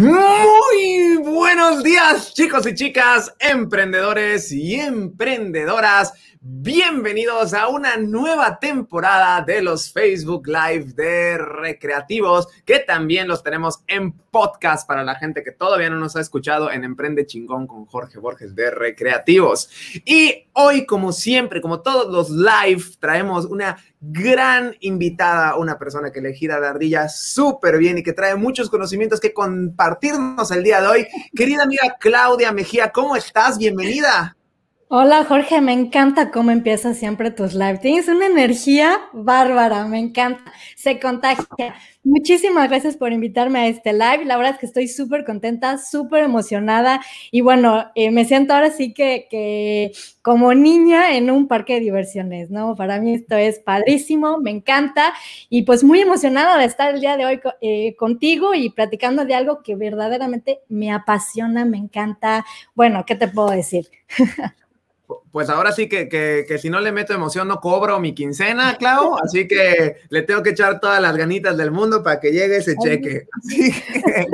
Muy buenos días, chicos y chicas, emprendedores y emprendedoras. Bienvenidos a una nueva temporada de los Facebook Live de Recreativos, que también los tenemos en podcast para la gente que todavía no nos ha escuchado en Emprende Chingón con Jorge Borges de Recreativos. Y hoy, como siempre, como todos los live, traemos una gran invitada, una persona que le gira la ardilla súper bien y que trae muchos conocimientos que compartirnos el día de hoy. Querida amiga Claudia Mejía, ¿cómo estás? Bienvenida. Hola Jorge, me encanta cómo empiezas siempre tus live. Tienes una energía bárbara, me encanta, se contagia. Muchísimas gracias por invitarme a este live. La verdad es que estoy súper contenta, súper emocionada y bueno, eh, me siento ahora sí que, que, como niña en un parque de diversiones, ¿no? Para mí esto es padrísimo, me encanta y pues muy emocionada de estar el día de hoy eh, contigo y platicando de algo que verdaderamente me apasiona, me encanta. Bueno, ¿qué te puedo decir? pues ahora sí que, que, si no le meto emoción no cobro mi quincena, Clau, así que le tengo que echar todas las ganitas del mundo para que llegue ese cheque. Así que,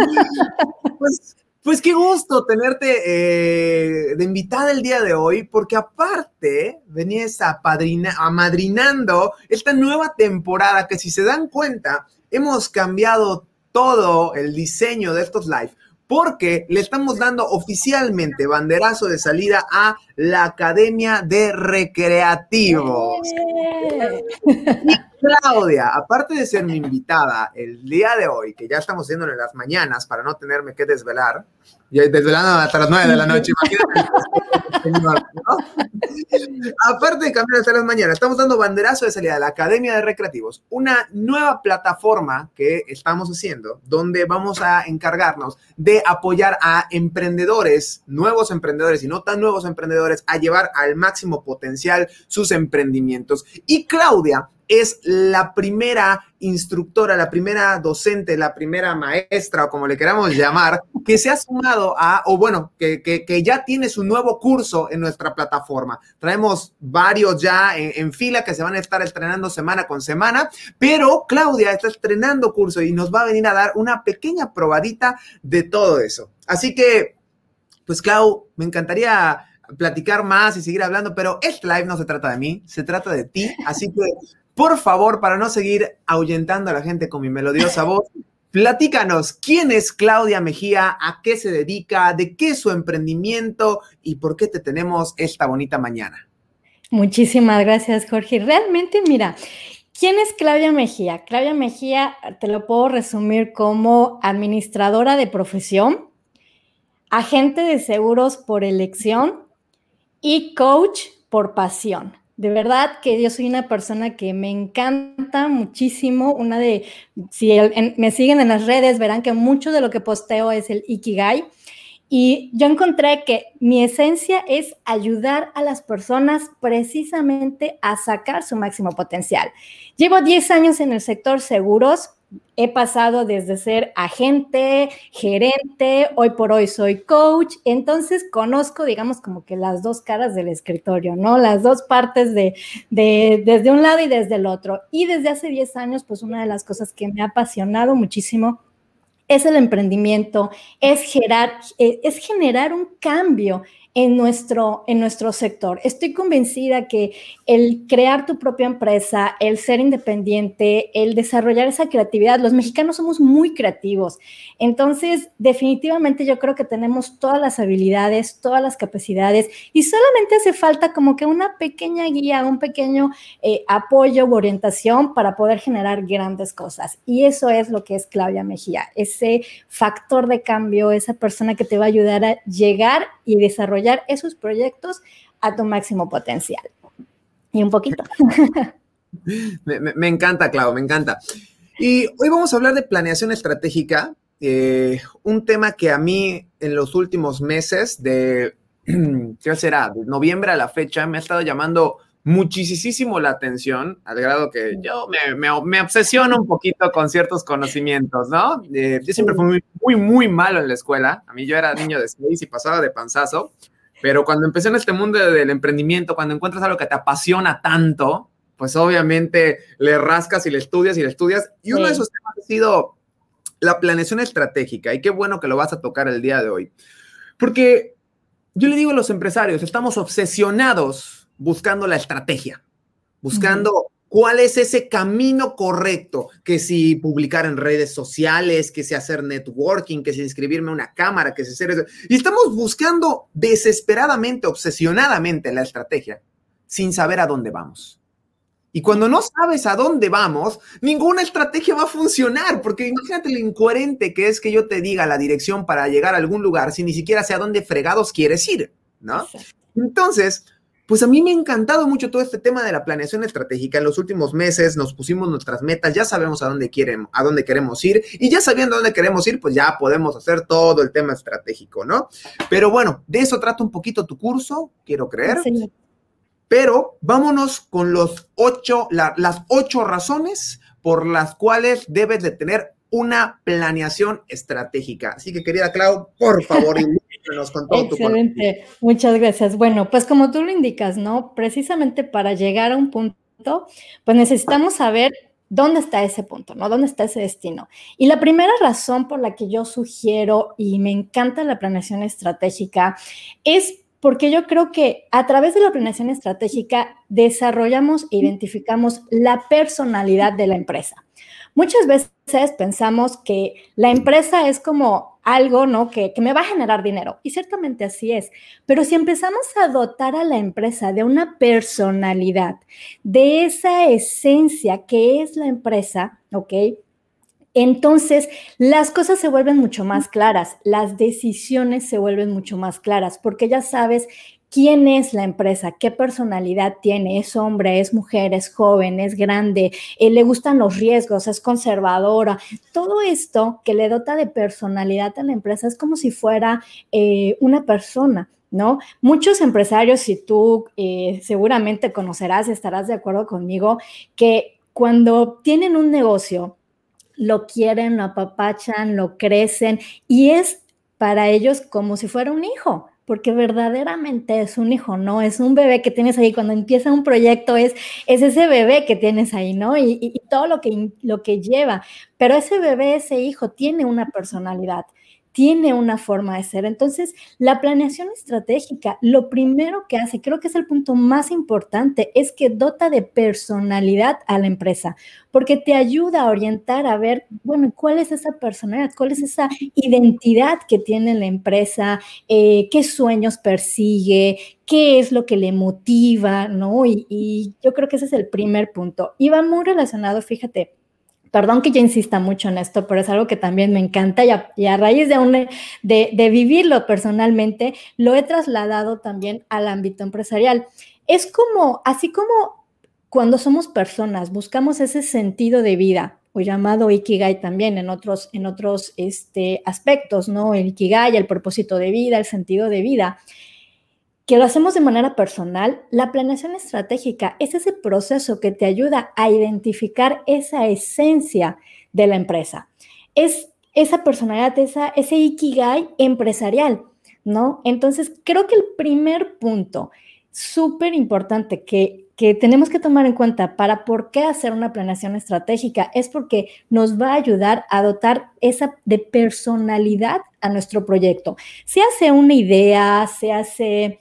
pues, pues qué gusto tenerte eh, de invitada el día de hoy, porque aparte venías amadrinando esta nueva temporada que si se dan cuenta, hemos cambiado todo el diseño de estos live porque le estamos dando oficialmente banderazo de salida a la Academia de Recreativos. Claudia, aparte de ser mi invitada el día de hoy, que ya estamos haciéndolo en las mañanas para no tenerme que desvelar, y desvelando hasta las nueve de la noche, imagínate. Aparte de cambiar hasta las mañanas, estamos dando banderazo de salida a la Academia de Recreativos, una nueva plataforma que estamos haciendo, donde vamos a encargarnos de apoyar a emprendedores, nuevos emprendedores y no tan nuevos emprendedores, a llevar al máximo potencial sus emprendimientos. Y Claudia es la primera instructora, la primera docente, la primera maestra o como le queramos llamar, que se ha sumado a, o bueno, que, que, ya tiene su nuevo curso en nuestra plataforma. Traemos varios ya en, en, fila que se van a estar estrenando semana con semana, pero Claudia está estrenando curso y nos va a venir a dar una pequeña probadita de todo eso. Así que, pues Clau, me encantaría platicar más y seguir hablando, pero este live no se trata de mí, se trata de ti. Así que por favor, para no seguir ahuyentando a la gente con mi melodiosa voz, platícanos quién es Claudia Mejía, a qué se dedica, de qué es su emprendimiento y por qué te tenemos esta bonita mañana. Muchísimas gracias, Jorge. Realmente, mira, ¿Quién es Claudia Mejía? Claudia Mejía te lo puedo resumir como administradora de profesión, agente de seguros por elección y coach por pasión. De verdad que yo soy una persona que me encanta muchísimo. Una de, si me siguen en las redes, verán que mucho de lo que posteo es el Ikigai. Y yo encontré que mi esencia es ayudar a las personas precisamente a sacar su máximo potencial. Llevo 10 años en el sector seguros, he pasado desde ser agente, gerente, hoy por hoy soy coach, entonces conozco, digamos, como que las dos caras del escritorio, ¿no? Las dos partes de, de, desde un lado y desde el otro. Y desde hace 10 años, pues una de las cosas que me ha apasionado muchísimo es el emprendimiento, es generar, es generar un cambio en nuestro, en nuestro sector. Estoy convencida que el crear tu propia empresa, el ser independiente, el desarrollar esa creatividad, los mexicanos somos muy creativos. Entonces, definitivamente yo creo que tenemos todas las habilidades, todas las capacidades y solamente hace falta como que una pequeña guía, un pequeño eh, apoyo o orientación para poder generar grandes cosas. Y eso es lo que es Claudia Mejía, ese factor de cambio, esa persona que te va a ayudar a llegar y desarrollar esos proyectos a tu máximo potencial. Y un poquito. me, encanta, Clau, me encanta. Y hoy vamos a hablar de planeación estratégica, eh, un tema que a mí en los últimos meses, de, ¿qué será? De noviembre a la fecha, me ha estado llamando muchísimo la atención, al grado que yo me, me, obsesiono un poquito con ciertos conocimientos, ¿no? Eh, yo siempre fui muy, muy, muy malo en la escuela. A mí yo era niño de seis y pasaba de panzazo. Pero cuando empecé en este mundo del emprendimiento, cuando encuentras algo que te apasiona tanto, pues obviamente le rascas y le estudias y le estudias. Y uno de esos temas ha sido la planeación estratégica. Y qué bueno que lo vas a tocar el día de hoy. Porque yo le digo a los empresarios, estamos obsesionados buscando la estrategia, buscando cuál es ese camino correcto, que si publicar en redes sociales, que si hacer networking, que si inscribirme a una cámara, que si hacer eso. Y estamos buscando desesperadamente, obsesionadamente la estrategia, sin saber a dónde vamos. Y cuando no sabes a dónde vamos, ninguna estrategia va a funcionar, porque imagínate lo incoherente que es que yo te diga la dirección para llegar a algún lugar si ni siquiera sé a dónde fregados quieres ir, ¿no? Entonces, pues a mí me ha encantado mucho todo este tema de la planeación estratégica. En los últimos meses nos pusimos nuestras metas, ya sabemos a dónde quieren, a dónde queremos ir y ya sabiendo a dónde queremos ir, pues ya podemos hacer todo el tema estratégico, ¿no? Pero bueno, de eso trata un poquito tu curso, quiero creer. Sí. Pero vámonos con los ocho, las ocho razones por las cuales debes de tener una planeación estratégica. Así que, querida Clau, por favor, Excelente. Muchas gracias. Bueno, pues como tú lo indicas, ¿no? Precisamente para llegar a un punto, pues necesitamos saber dónde está ese punto, ¿no? ¿Dónde está ese destino? Y la primera razón por la que yo sugiero y me encanta la planeación estratégica es porque yo creo que a través de la planeación estratégica desarrollamos e identificamos la personalidad de la empresa. Muchas veces pensamos que la empresa es como algo, ¿no? Que, que, me va a generar dinero. Y ciertamente así es. Pero si empezamos a dotar a la empresa de una personalidad, de esa esencia que es la empresa, ¿ok? entonces las cosas se vuelven mucho más claras, las decisiones se vuelven mucho más claras, porque ya sabes quién es la empresa, qué personalidad tiene, es hombre, es mujer, es joven, es grande, eh, le gustan los riesgos, es conservadora. Todo esto que le dota de personalidad a la empresa es como si fuera eh, una persona. ¿No? Muchos empresarios, si tú eh, seguramente conocerás, estarás de acuerdo conmigo, que cuando tienen un negocio, lo quieren, lo apapachan, lo crecen y es para ellos como si fuera un hijo, porque verdaderamente es un hijo, ¿no? Es un bebé que tienes ahí. Cuando empieza un proyecto es, es ese bebé que tienes ahí, ¿no? Y, todo lo que, lo que lleva. Pero ese bebé, ese hijo, tiene una personalidad tiene una forma de ser. Entonces, la planeación estratégica, lo primero que hace, creo que es el punto más importante, es que dota de personalidad a la empresa, porque te ayuda a orientar a ver, bueno, cuál es esa personalidad, cuál es esa identidad que tiene la empresa, eh, qué sueños persigue, qué es lo que le motiva, ¿no? Y, y yo creo que ese es el primer punto. Y va muy relacionado, fíjate, Perdón que yo insista mucho en esto, pero es algo que también me encanta y a, raíz de, vivirlo personalmente, lo he trasladado también al ámbito empresarial. Es como, así como cuando somos personas, buscamos ese sentido de vida, o llamado Ikigai también en otros, en otros este, aspectos, ¿no? El Ikigai, el propósito de vida, el sentido de vida que lo hacemos de manera personal, la planeación estratégica es ese proceso que te ayuda a identificar esa esencia de la empresa. Es esa personalidad, esa, ese ikigai empresarial, ¿no? Entonces, creo que el primer punto súper importante que, que tenemos que tomar en cuenta para por qué hacer una planeación estratégica es porque nos va a ayudar a dotar esa de personalidad a nuestro proyecto. Se hace una idea, se hace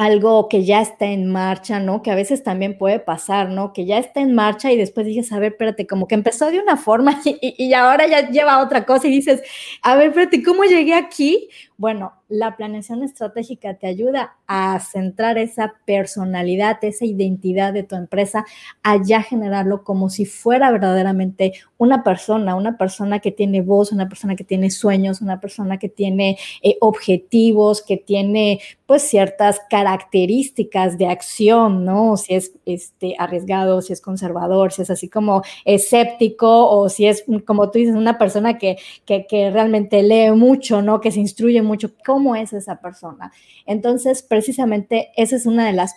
algo que ya está en marcha, ¿no? Que a veces también puede pasar, ¿no? Que ya está en marcha y después dices, a ver, espérate, como que empezó de una forma y, y, ahora ya lleva otra cosa y dices, a ver, espérate, ¿cómo llegué aquí? Bueno, la planeación estratégica te ayuda a centrar esa personalidad, esa identidad de tu empresa, a ya generarlo como si fuera verdaderamente una persona, una persona que tiene voz, una persona que tiene sueños, una persona que tiene eh, objetivos, que tiene pues ciertas características de acción, ¿no? Si es este, arriesgado, si es conservador, si es así como escéptico o si es, como tú dices, una persona que, que, que realmente lee mucho, ¿no? Que se instruye mucho cómo es esa persona. Entonces, precisamente esa es una de las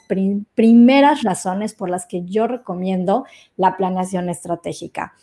primeras razones por las que yo recomiendo la planeación estratégica.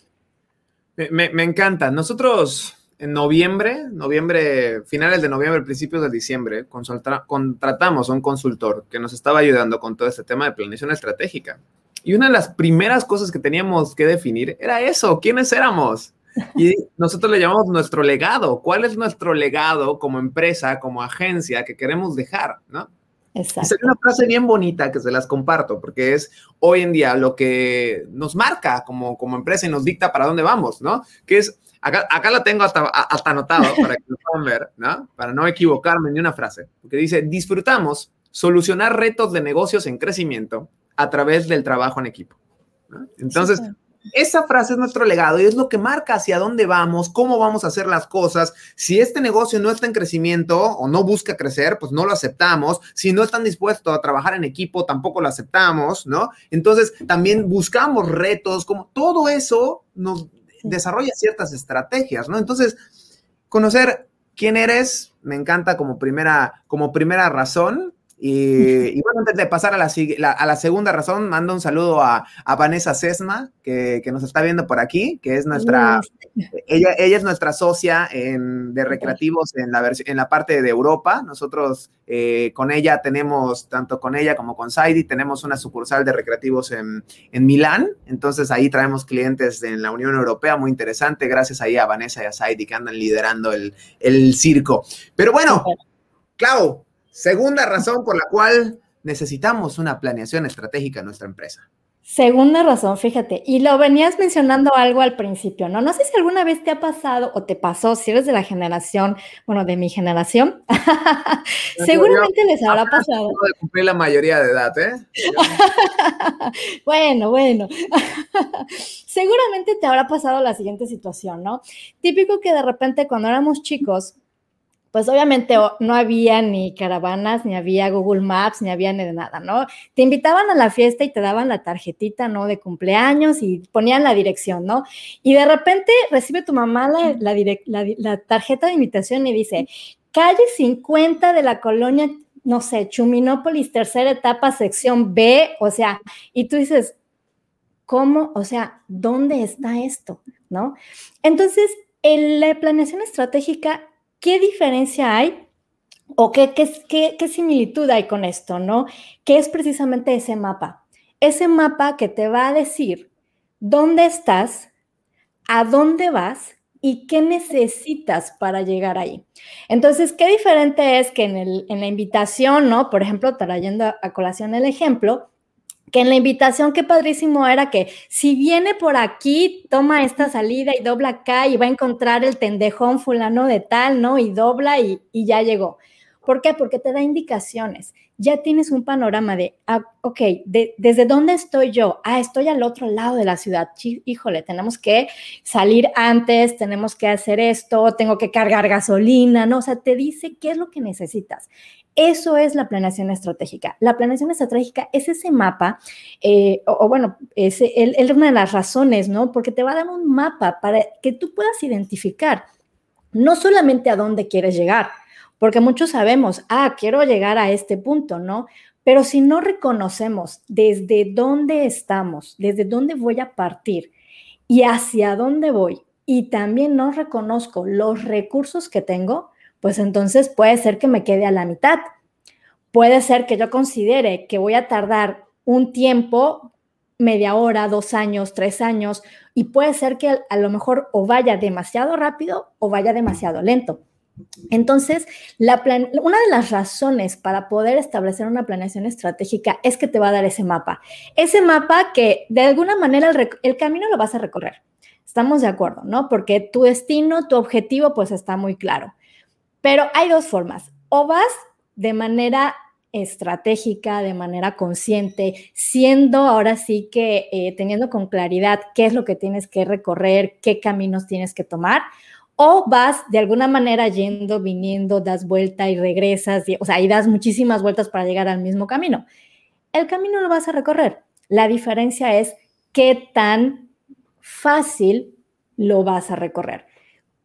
Me, me encanta. Nosotros en noviembre, noviembre, finales de noviembre, principios de diciembre, contratamos a un consultor que nos estaba ayudando con todo este tema de planeación estratégica. Y una de las primeras cosas que teníamos que definir era eso, quiénes éramos. Y nosotros le llamamos nuestro legado. ¿Cuál es nuestro legado como empresa, como agencia que queremos dejar? ¿no? Exacto. Es una frase bien bonita que se las comparto porque es hoy en día lo que nos marca como, como empresa y nos dicta para dónde vamos, ¿no? Que es, acá, acá la tengo hasta, hasta anotado para que lo puedan ver, ¿no? Para no equivocarme ni una frase. Que dice, disfrutamos solucionar retos de negocios en crecimiento a través del trabajo en equipo. ¿no? Entonces, esa frase es nuestro legado y es lo que marca hacia dónde vamos, cómo vamos a hacer las cosas. Si este negocio no está en crecimiento o no busca crecer, pues no lo aceptamos. Si no están dispuestos a trabajar en equipo, tampoco lo aceptamos, ¿no? Entonces, también buscamos retos, como todo eso nos desarrolla ciertas estrategias, ¿no? Entonces, conocer quién eres me encanta como primera, como primera razón y, bueno, antes de pasar a la, a la, segunda razón, mando un saludo a, a Vanessa Sesma, que, que, nos está viendo por aquí, que es nuestra, ella, ella es nuestra socia en, de recreativos en la, en la parte de Europa. Nosotros eh, con ella tenemos, tanto con ella como con Saidi, tenemos una sucursal de recreativos en, en Milán. Entonces ahí traemos clientes en la Unión Europea, muy interesante, gracias ahí a Vanessa y a Saidi que andan liderando el, el circo. Pero bueno, Clau, Segunda razón por la cual necesitamos una planeación estratégica en nuestra empresa. Segunda razón, fíjate, y lo venías mencionando algo al principio, ¿no? No sé si alguna vez te ha pasado o te pasó, si eres de la generación, bueno, de mi generación, seguramente les habrá pasado. de cumplir la mayoría de edad, ¿eh? bueno, bueno, seguramente te habrá pasado la siguiente situación, ¿no? Típico que de repente cuando éramos chicos, pues obviamente no había ni caravanas, ni había Google Maps, ni había ni de nada, ¿no? Te invitaban a la fiesta y te daban la tarjetita, ¿no? De cumpleaños y ponían la dirección, ¿no? Y de repente recibe tu mamá la, tarjeta de invitación y dice, calle 50 de la colonia, no sé, Chuminópolis, tercera etapa, sección B, o sea, y tú dices, ¿cómo? O sea, ¿dónde está esto? ¿No? Entonces, en la planeación estratégica ¿qué diferencia hay o qué, qué, qué, similitud hay con esto, no? ¿Qué es precisamente ese mapa? Ese mapa que te va a decir dónde estás, a dónde vas y qué necesitas para llegar ahí. Entonces, qué diferente es que en, el, en la invitación, ¿no? Por ejemplo, trayendo a colación el ejemplo, que en la invitación, qué padrísimo era que si viene por aquí, toma esta salida y dobla acá y va a encontrar el tendejón fulano de tal, ¿no? Y dobla y, ya llegó. ¿Por qué? Porque te da indicaciones. Ya tienes un panorama de, ah, ok, ¿desde dónde estoy yo? Ah, estoy al otro lado de la ciudad. Híjole, tenemos que salir antes, tenemos que hacer esto, tengo que cargar gasolina, ¿no? O sea, te dice qué es lo que necesitas. Eso es la planeación estratégica. La planeación estratégica es ese mapa, eh, o, bueno, es, es una de las razones, ¿no? Porque te va a dar un mapa para que tú puedas identificar no solamente a dónde quieres llegar, porque muchos sabemos, ah, quiero llegar a este punto, ¿no? Pero si no reconocemos desde dónde estamos, desde dónde voy a partir y hacia dónde voy, y también no reconozco los recursos que tengo, pues entonces puede ser que me quede a la mitad. Puede ser que yo considere que voy a tardar un tiempo, media hora, dos años, tres años, y puede ser que a lo mejor o vaya demasiado rápido o vaya demasiado lento. Entonces, una de las razones para poder establecer una planeación estratégica es que te va a dar ese mapa. Ese mapa que de alguna manera el, el, camino lo vas a recorrer. Estamos de acuerdo, ¿no? Porque tu destino, tu objetivo, pues está muy claro. Pero hay dos formas. O vas de manera estratégica, de manera consciente, siendo ahora sí que eh, teniendo con claridad qué es lo que tienes que recorrer, qué caminos tienes que tomar, o vas de alguna manera yendo, viniendo, das vuelta y regresas, o sea, y das muchísimas vueltas para llegar al mismo camino. El camino lo vas a recorrer. La diferencia es qué tan fácil lo vas a recorrer.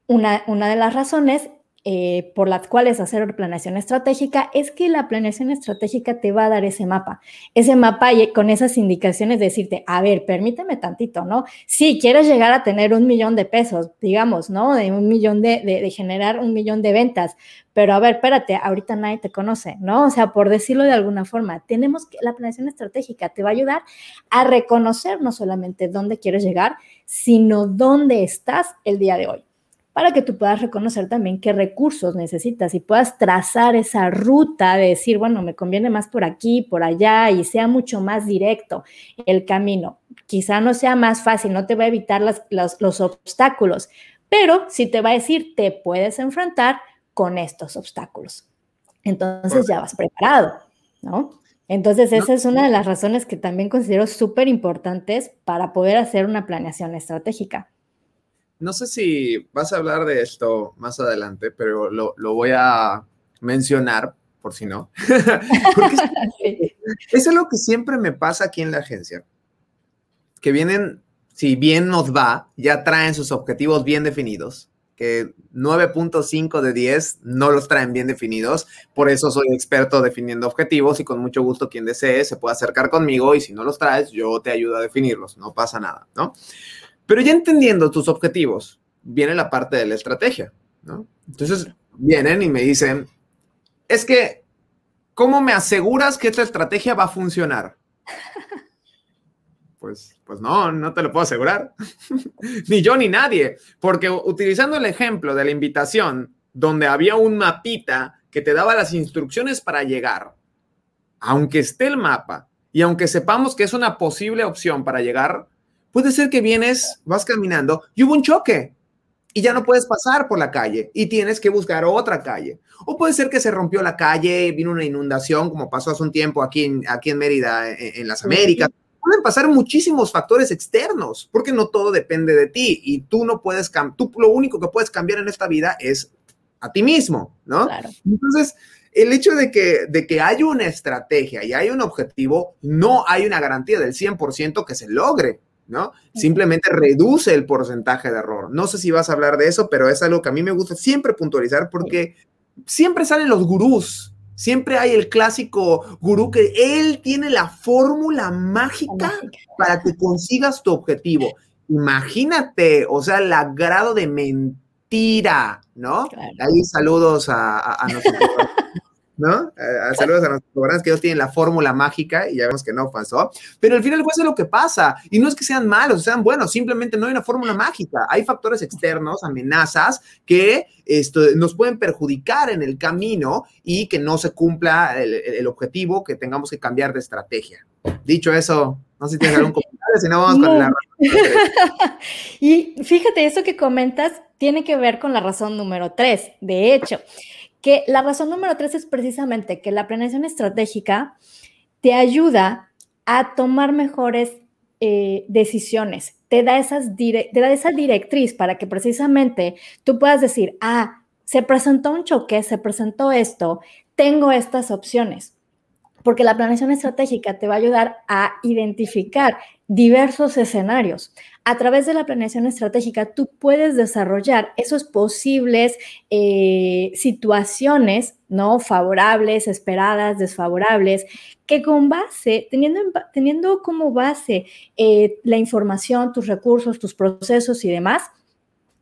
Una, una de las razones eh, por las cuales hacer planeación estratégica es que la planeación estratégica te va a dar ese mapa, ese mapa y con esas indicaciones decirte, a ver, permíteme tantito, ¿no? Si quieres llegar a tener un millón de pesos, digamos, ¿no? De un millón de, de generar un millón de ventas, pero a ver, espérate, ahorita nadie te conoce, ¿no? O sea, por decirlo de alguna forma, tenemos que, la planeación estratégica te va a ayudar a reconocer no solamente dónde quieres llegar, sino dónde estás el día de hoy para que tú puedas reconocer también qué recursos necesitas y puedas trazar esa ruta de decir, bueno, me conviene más por aquí, por allá y sea mucho más directo el camino. Quizá no sea más fácil, no te va a evitar los obstáculos, pero sí te va a decir, te puedes enfrentar con estos obstáculos. Entonces ya vas preparado, ¿no? Entonces esa es una de las razones que también considero súper importantes para poder hacer una planeación estratégica. No sé si vas a hablar de esto más adelante, pero lo, voy a mencionar, por si no. es, algo que siempre me pasa aquí en la agencia. Que vienen, si bien nos va, ya traen sus objetivos bien definidos que 9.5 de 10 no los traen bien definidos. Por eso soy experto definiendo objetivos y con mucho gusto quien desee se puede acercar conmigo y si no los traes, yo te ayudo a definirlos. No pasa nada, ¿no? Pero ya entendiendo tus objetivos, viene la parte de la estrategia, ¿no? Entonces vienen y me dicen, es que, ¿cómo me aseguras que esta estrategia va a funcionar? Pues, pues no, no te lo puedo asegurar. ni yo ni nadie, porque utilizando el ejemplo de la invitación, donde había un mapita que te daba las instrucciones para llegar, aunque esté el mapa y aunque sepamos que es una posible opción para llegar, Puede ser que vienes, vas caminando y hubo un choque y ya no puedes pasar por la calle y tienes que buscar otra calle. O puede ser que se rompió la calle, vino una inundación, como pasó hace un tiempo aquí en, aquí en Mérida, en, las Américas. Pueden pasar muchísimos factores externos, porque no todo depende de ti y tú no puedes, tú lo único que puedes cambiar en esta vida es a ti mismo, ¿no? Entonces, el hecho de que, de que hay una estrategia y hay un objetivo, no hay una garantía del 100% que se logre. ¿No? Simplemente reduce el porcentaje de error. No sé si vas a hablar de eso, pero es algo que a mí me gusta siempre puntualizar porque siempre salen los gurús. Siempre hay el clásico gurú que él tiene la fórmula mágica para que consigas tu objetivo. Imagínate, o sea, el grado de mentira, ¿no? Ahí saludos a, a, nosotros. ¿no? saludos a nuestros programas que ellos tienen la fórmula mágica y ya vemos que no pasó. Pero al final, pues es lo que pasa. Y no es que sean malos, sean buenos, simplemente no hay una fórmula mágica. Hay factores externos, amenazas que esto, nos pueden perjudicar en el camino y que no se cumpla el, objetivo, que tengamos que cambiar de estrategia. Dicho eso, no sé si tienes algún comentario, si no vamos con la Y fíjate, eso que comentas tiene que ver con la razón número tres. De hecho, que la razón número tres es precisamente que la planeación estratégica te ayuda a tomar mejores eh, decisiones, te da, esas te da esa directriz para que precisamente tú puedas decir, ah, se presentó un choque, se presentó esto, tengo estas opciones porque la planeación estratégica te va a ayudar a identificar diversos escenarios. A través de la planeación estratégica, tú puedes desarrollar esos posibles eh, situaciones, ¿no? Favorables, esperadas, desfavorables, que con base, teniendo, teniendo como base eh, la información, tus recursos, tus procesos y demás,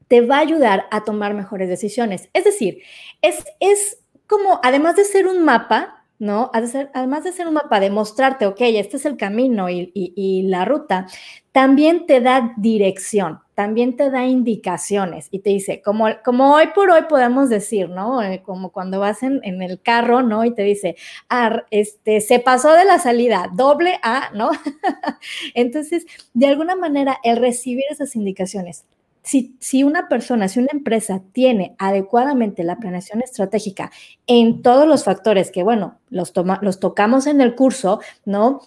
te va a ayudar a tomar mejores decisiones. Es decir, es, es como, además de ser un mapa, ¿no? Además de ser un mapa, de mostrarte, ok, este es el camino y, la ruta, también te da dirección, también te da indicaciones y te dice, como, como hoy por hoy podemos decir, ¿no? Eh, como cuando vas en, el carro, ¿no? Y te dice, ah, este, se pasó de la salida, doble A, ¿no? Entonces, de alguna manera, el recibir esas indicaciones, si, una persona, si una empresa tiene adecuadamente la planeación estratégica en todos los factores que, bueno, los, los tocamos en el curso, ¿no?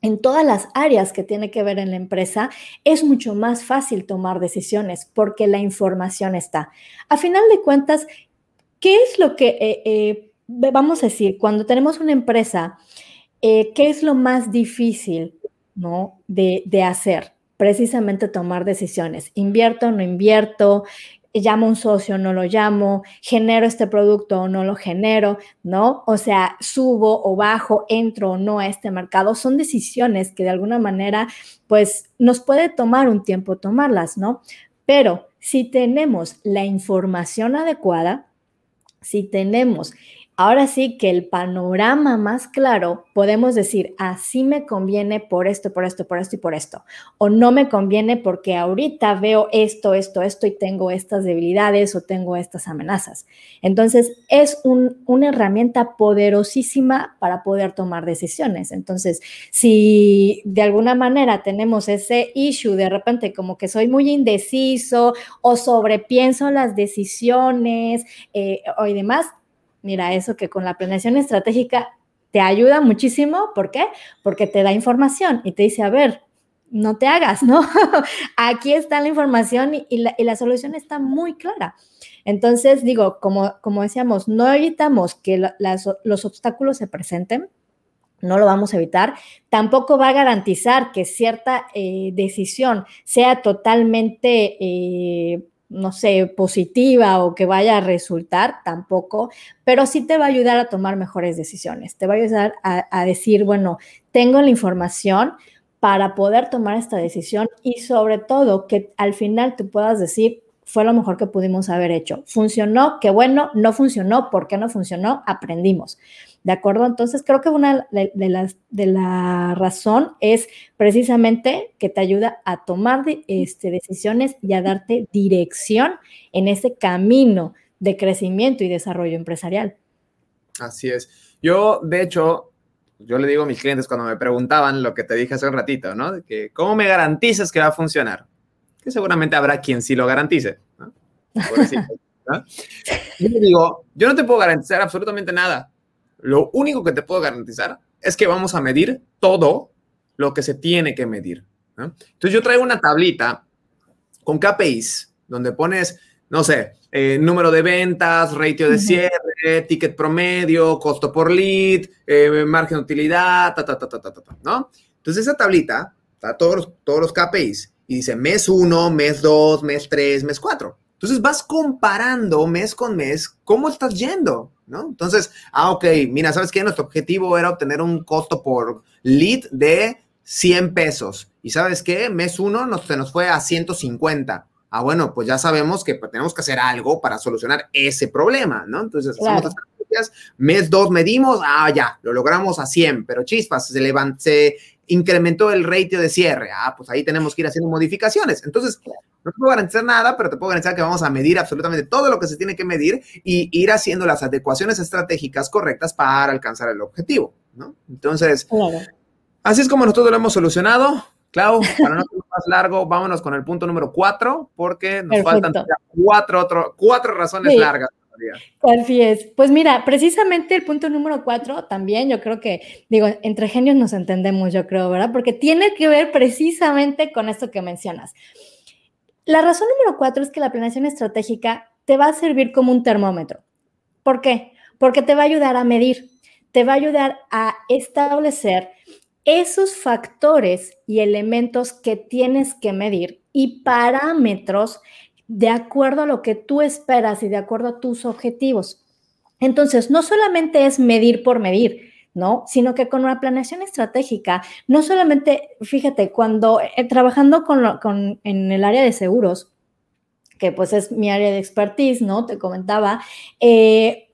En todas las áreas que tiene que ver en la empresa, es mucho más fácil tomar decisiones porque la información está. A final de cuentas, ¿qué es lo que, eh, eh, vamos a decir, cuando tenemos una empresa, eh, qué es lo más difícil, ¿no? De hacer? Precisamente tomar decisiones. ¿Invierto o no invierto? llamo a un socio, no lo llamo, genero este producto o no lo genero, ¿no? O sea, subo o bajo, entro o no a este mercado. Son decisiones que de alguna manera, pues, nos puede tomar un tiempo tomarlas, ¿no? Pero si tenemos la información adecuada, si tenemos Ahora sí que el panorama más claro, podemos decir, así me conviene por esto, por esto, por esto y por esto. O no me conviene porque ahorita veo esto, esto, esto y tengo estas debilidades o tengo estas amenazas. Entonces, es una herramienta poderosísima para poder tomar decisiones. Entonces, si de alguna manera tenemos ese issue de repente como que soy muy indeciso o sobrepienso las decisiones eh, o y demás, mira, eso que con la planeación estratégica te ayuda muchísimo. ¿Por qué? Porque te da información y te dice, a ver, no te hagas, ¿no? Aquí está la información y, la, solución está muy clara. Entonces, digo, como, como decíamos, no evitamos que los obstáculos se presenten, no lo vamos a evitar. Tampoco va a garantizar que cierta eh, decisión sea totalmente eh, no sé, positiva o que vaya a resultar, tampoco, pero sí te va a ayudar a tomar mejores decisiones, te va a ayudar a, decir, bueno, tengo la información para poder tomar esta decisión y sobre todo que al final te puedas decir, fue lo mejor que pudimos haber hecho. Funcionó, qué bueno, no funcionó, ¿por qué no funcionó? Aprendimos. ¿De acuerdo? Entonces, creo que una de, las de la razón es precisamente que te ayuda a tomar este, decisiones y a darte dirección en ese camino de crecimiento y desarrollo empresarial. Así es. Yo, de hecho, yo le digo a mis clientes cuando me preguntaban lo que te dije hace un ratito, ¿no? Que, ¿cómo me garantizas que va a funcionar? Que seguramente habrá quien sí lo garantice, ¿no? Yo le digo, yo no te puedo garantizar absolutamente nada. Lo único que te puedo garantizar es que vamos a medir todo lo que se tiene que medir. Entonces yo traigo una tablita con KPIs donde pones, no sé, eh, número de ventas, ratio de cierre, ticket promedio, costo por lead, eh, margen de utilidad, ta, ta, ta, ta, ta, ta, ¿no? Entonces esa tablita está todos todos los KPIs y dice mes 1, mes 2, mes 3, mes 4. Entonces vas comparando mes con mes cómo estás yendo, ¿no? Entonces, ah, ok, mira, ¿sabes qué? Nuestro objetivo era obtener un costo por lead de 100 pesos. ¿Y sabes qué? Mes uno nos, se nos fue a 150. Ah, bueno, pues ya sabemos que pues, tenemos que hacer algo para solucionar ese problema, ¿no? Entonces, hacemos estrategias. Mes dos medimos, ah, ya, lo logramos a 100, pero chispas, se levantó, se incrementó el ratio de cierre. Ah, pues ahí tenemos que ir haciendo modificaciones. Entonces, no te puedo garantizar nada, pero te puedo garantizar que vamos a medir absolutamente todo lo que se tiene que medir y ir haciendo las adecuaciones estratégicas correctas para alcanzar el objetivo, ¿no? Entonces, así es como nosotros lo hemos solucionado. Clau, para no ser más largo, vámonos con el punto número cuatro, porque nos faltan cuatro, otro, cuatro razones largas. Así es. Pues mira, precisamente el punto número cuatro también, yo creo que, digo, entre genios nos entendemos, yo creo, ¿verdad? Porque tiene que ver precisamente con esto que mencionas. La razón número cuatro es que la planeación estratégica te va a servir como un termómetro. ¿Por qué? Porque te va a ayudar a medir, te va a ayudar a establecer esos factores y elementos que tienes que medir y parámetros de acuerdo a lo que tú esperas y de acuerdo a tus objetivos. Entonces, no solamente es medir por medir, ¿no? Sino que con una planeación estratégica, no solamente, fíjate, cuando eh, trabajando con, en el área de seguros, que pues es mi área de expertise, ¿no? Te comentaba, eh,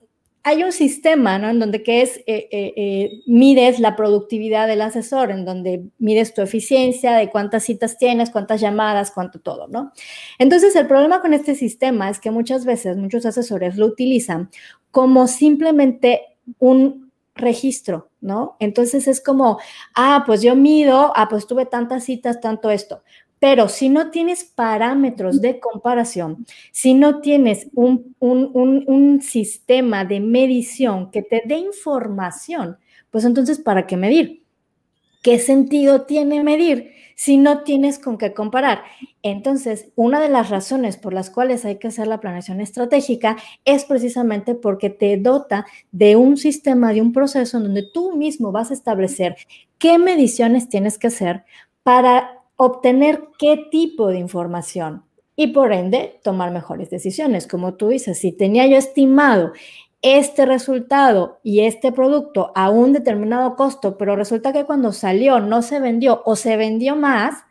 hay un sistema, ¿no? En donde que es, eh, eh, eh, mides la productividad del asesor, en donde mides tu eficiencia, de cuántas citas tienes, cuántas llamadas, cuánto todo, ¿no? Entonces, el problema con este sistema es que muchas veces muchos asesores lo utilizan como simplemente un registro, ¿no? Entonces es como, ah, pues yo mido, ah, pues tuve tantas citas, tanto esto. Pero si no tienes parámetros de comparación, si no tienes un, un, sistema de medición que te dé información, pues entonces, ¿para qué medir? ¿Qué sentido tiene medir si no tienes con qué comparar? Entonces, una de las razones por las cuales hay que hacer la planeación estratégica es precisamente porque te dota de un sistema, de un proceso en donde tú mismo vas a establecer qué mediciones tienes que hacer para obtener qué tipo de información. y por ende tomar mejores decisiones. Como tú dices, si tenía yo estimado este resultado y este producto a un determinado costo, pero resulta que cuando salió no se vendió o se vendió más,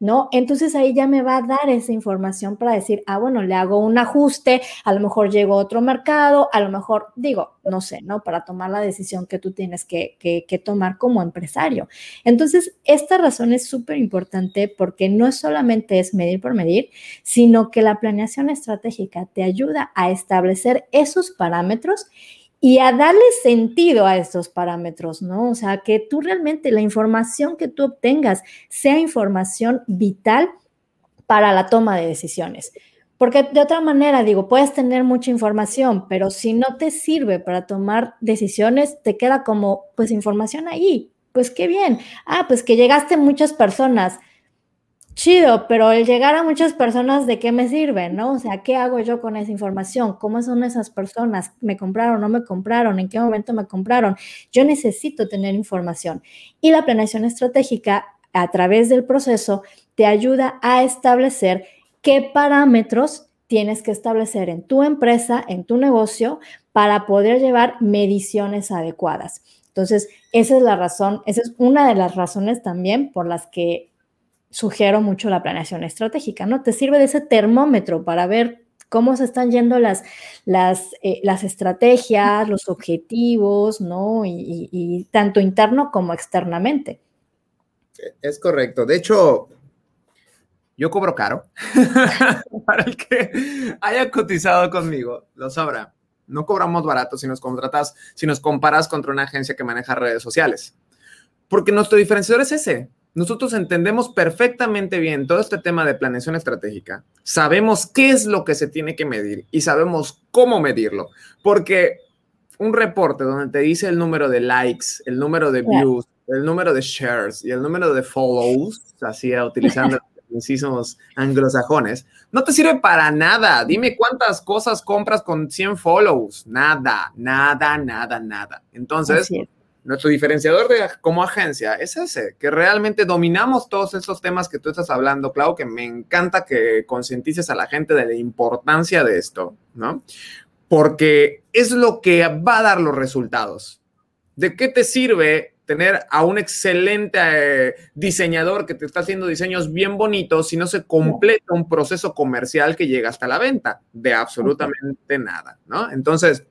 ¿no? Entonces ahí ya me va a dar esa información para decir, ah, bueno, le hago un ajuste, a lo mejor llego a otro mercado, a lo mejor, digo, no sé, ¿no? Para tomar la decisión que tú tienes que, que tomar como empresario. Entonces, esta razón es súper importante porque no solamente es medir por medir, sino que la planeación estratégica te ayuda a establecer esos parámetros y a darle sentido a estos parámetros, ¿no? O sea, que tú realmente la información que tú obtengas sea información vital para la toma de decisiones. Porque de otra manera, digo, puedes tener mucha información, pero si no te sirve para tomar decisiones, te queda como, pues, información ahí. Pues qué bien. Ah, pues que llegaste muchas personas chido, pero el llegar a muchas personas, ¿de qué me sirve? ¿No? O sea, ¿qué hago yo con esa información? ¿Cómo son esas personas? ¿Me compraron? ¿No me compraron? ¿En qué momento me compraron? Yo necesito tener información. Y la planeación estratégica, a través del proceso, te ayuda a establecer qué parámetros tienes que establecer en tu empresa, en tu negocio, para poder llevar mediciones adecuadas. Entonces, esa es la razón, esa es una de las razones también por las que sugiero mucho la planeación estratégica, ¿no? Te sirve de ese termómetro para ver cómo se están yendo las, las, eh, las estrategias, los objetivos, ¿no? Y, tanto interno como externamente. Es correcto. De hecho, yo cobro caro. Para el que haya cotizado conmigo, lo sabrá. No cobramos barato si nos contratas, si nos comparas contra una agencia que maneja redes sociales. Porque nuestro diferenciador es ese nosotros entendemos perfectamente bien todo este tema de planeación estratégica. Sabemos qué es lo que se tiene que medir y sabemos cómo medirlo. Porque un reporte donde te dice el número de likes, el número de views, el número de shares y el número de follows, así utilizando incisos anglosajones, no te sirve para nada. Dime cuántas cosas compras con 100 follows. Nada, nada, nada, nada. Entonces, nuestro diferenciador como agencia es ese, que realmente dominamos todos esos temas que tú estás hablando, Clau, que me encanta que concientices a la gente de la importancia de esto, ¿no? Porque es lo que va a dar los resultados. ¿De qué te sirve tener a un excelente eh, diseñador que te está haciendo diseños bien bonitos si no se completa un proceso comercial que llega hasta la venta? De absolutamente nada, ¿no? Entonces,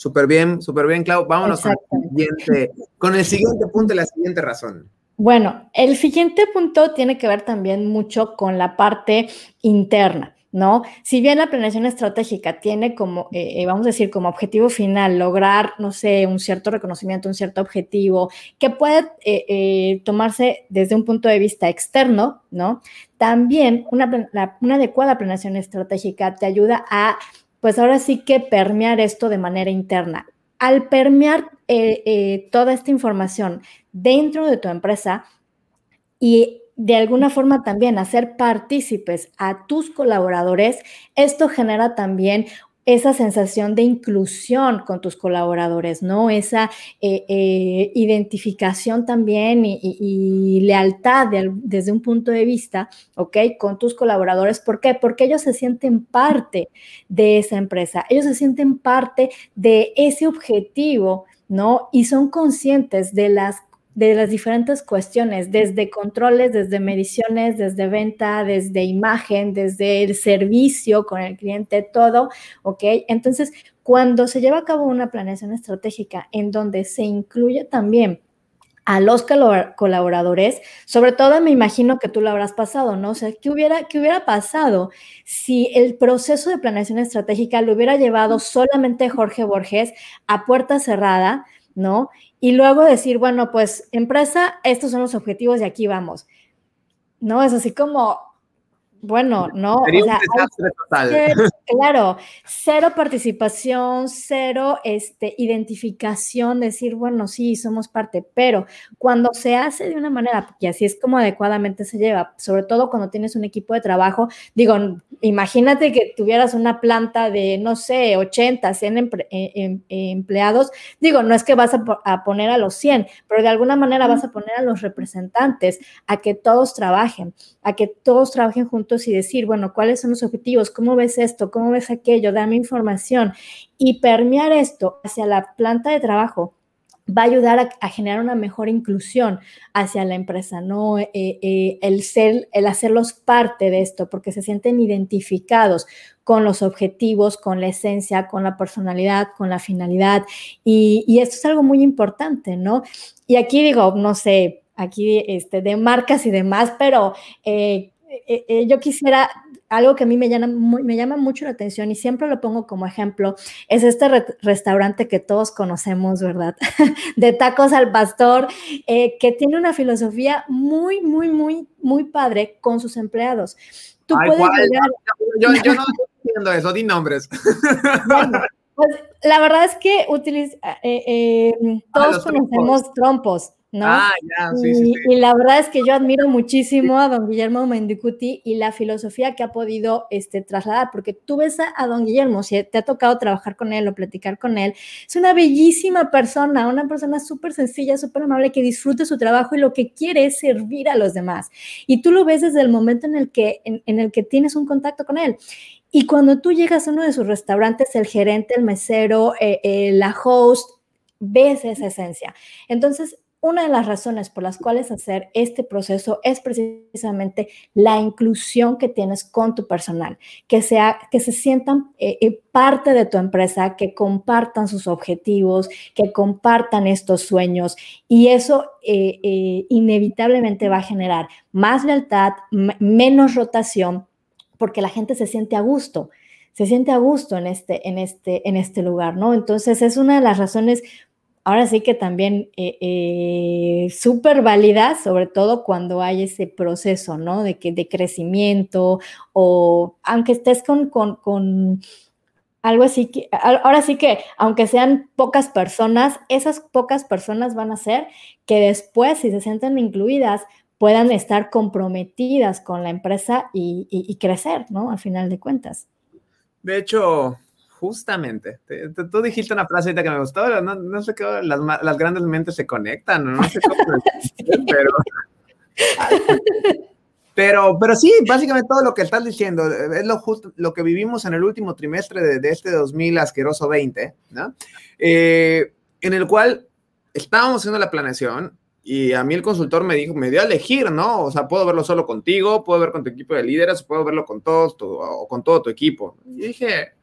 Súper bien, súper bien, Clau. Vámonos con el, siguiente, con el siguiente punto y la siguiente razón. Bueno, el siguiente punto tiene que ver también mucho con la parte interna. ¿no? Si bien la planeación estratégica tiene como, eh, eh, vamos a decir, como objetivo final lograr, no sé, un cierto reconocimiento, un cierto objetivo, que puede eh, tomarse desde un punto de vista externo, ¿no? También una, una adecuada planeación estratégica te ayuda a pues ahora sí que permear esto de manera interna. Al permear eh, eh, toda esta información dentro de tu empresa y de alguna forma también hacer partícipes a tus colaboradores, esto genera también esa sensación de inclusión con tus colaboradores, ¿no? Esa eh, eh, identificación también y, lealtad desde un punto de vista, ¿ok? Con tus colaboradores. ¿Por qué? Porque ellos se sienten parte de esa empresa, ellos se sienten parte de ese objetivo, ¿no? Y son conscientes de las de las diferentes cuestiones, desde controles, desde mediciones, desde venta, desde imagen, desde el servicio con el cliente, todo, ¿ok? Entonces, cuando se lleva a cabo una planeación estratégica en donde se incluye también a los colaboradores, sobre todo me imagino que tú lo habrás pasado, ¿no? O sea, ¿qué hubiera, qué hubiera pasado si el proceso de planeación estratégica lo hubiera llevado solamente Jorge Borges a puerta cerrada, ¿no? y luego decir, bueno, pues empresa, estos son los objetivos y aquí vamos. No, es así como, bueno, no. Sería un desastre total. claro, cero participación, cero este, identificación, decir, bueno, sí, somos parte, pero cuando se hace de una manera, y así es como adecuadamente se lleva, sobre todo cuando tienes un equipo de trabajo, digo, imagínate que tuvieras una planta de, no sé, 80, 100 eh, em, empleados, digo, no es que vas a, a poner a los 100, pero de alguna manera vas a poner a los representantes a que todos trabajen, a que todos trabajen juntos y decir, bueno, ¿cuáles son los objetivos? ¿Cómo ves esto? ¿Cómo ves aquello? Dame información y permear esto hacia la planta de trabajo va a ayudar a, generar una mejor inclusión hacia la empresa, ¿no? Eh, eh, el ser, el hacerlos parte de esto, porque se sienten identificados con los objetivos, con la esencia, con la personalidad, con la finalidad, y, esto es algo muy importante, ¿no? Y aquí digo, no sé, aquí este, de marcas y demás, pero eh, yo quisiera algo que a mí me llama, me llama mucho la atención y siempre lo pongo como ejemplo, es este restaurante que todos conocemos, ¿verdad? de tacos al pastor, eh, que tiene una filosofía muy, muy, muy, muy padre con sus empleados. Tú puedes llegar... yo, no estoy diciendo eso, di nombres. pues la verdad es que utiliza, eh, eh, ah, todos conocemos trompos. ¿No? Ah, ya, sí, y, sí, y, la verdad es que yo admiro muchísimo a don Guillermo Mendicuti y la filosofía que ha podido este, trasladar, porque tú ves a, don Guillermo, si te ha tocado trabajar con él o platicar con él, es una bellísima persona, una persona súper sencilla, súper amable, que disfruta su trabajo y lo que quiere es servir a los demás. Y tú lo ves desde el momento en el que, en, el que tienes un contacto con él. Y cuando tú llegas a uno de sus restaurantes, el gerente, el mesero, eh, eh, la host, ves esa esencia. Entonces, una de las razones por las cuales hacer este proceso es precisamente la inclusión que tienes con tu personal, que, sea, que se sientan eh, eh, parte de tu empresa, que compartan sus objetivos, que compartan estos sueños y eso eh, inevitablemente va a generar más lealtad, menos rotación, porque la gente se siente a gusto se siente a gusto en este, en este, en este lugar, ¿no? Entonces es una de las razones ahora sí que también eh, eh, súper válida, sobre todo cuando hay ese proceso, ¿no? De, que, de crecimiento o aunque estés con, con, algo así que, ahora sí que, aunque sean pocas personas, esas pocas personas van a hacer que después, si se sienten incluidas, puedan estar comprometidas con la empresa y, y crecer, ¿no? Al final de cuentas. De hecho, Justamente. tú dijiste una frase que me gustó, no, sé qué, las, grandes mentes se conectan, no sé cómo pero, pero, pero sí, básicamente todo lo que estás diciendo es lo justo, lo que vivimos en el último trimestre de, este 2000 asqueroso 20, ¿no? Eh, en el cual estábamos haciendo la planeación y a mí el consultor me dijo, me dio a elegir, ¿no? O sea, puedo verlo solo contigo, puedo ver con tu equipo de líderes, puedo verlo con todos o con todo tu equipo. Y dije,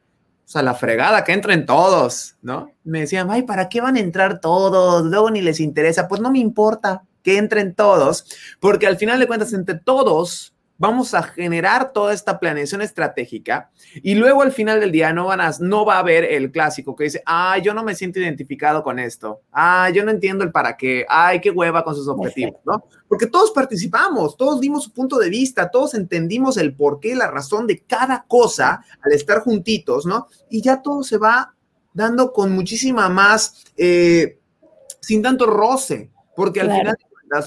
o sea, la fregada, que entren todos, ¿no? Me decían, ay, ¿para qué van a entrar todos? Luego ni les interesa. Pues no me importa que entren todos, porque al final de cuentas, entre todos vamos a generar toda esta planeación estratégica y luego al final del día no, van a, no va a haber el clásico que dice, ay, yo no me siento identificado con esto, ay, yo no entiendo el para qué, ay, qué hueva con sus objetivos, ¿no? Porque todos participamos, todos dimos su punto de vista, todos entendimos el por qué, la razón de cada cosa al estar juntitos, ¿no? Y ya todo se va dando con muchísima más, eh, sin tanto roce, porque al final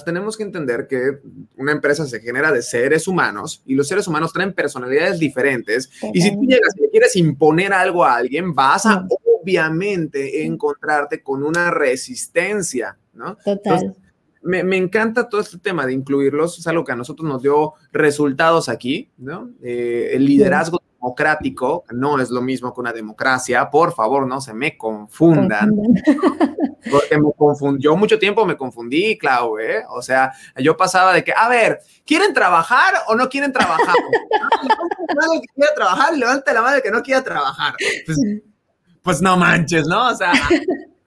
tenemos que entender que una empresa se genera de seres humanos y los seres humanos traen personalidades diferentes. Y si tú llegas y le quieres imponer algo a alguien, vas a obviamente encontrarte con una resistencia, ¿no? Total. me, me, encanta todo este tema de incluirlos, es algo que a nosotros nos dio resultados aquí, ¿no? Eh, el liderazgo democrático no es lo mismo que una democracia, por favor, no se me confundan. Porque me confundió, mucho tiempo me confundí, Clau, ¿eh? O sea, yo pasaba de que, a ver, ¿quieren trabajar o no quieren trabajar? Nadie que quiera trabajar, levante la madre que no quiera trabajar. Pues, pues no manches, ¿no? O sea,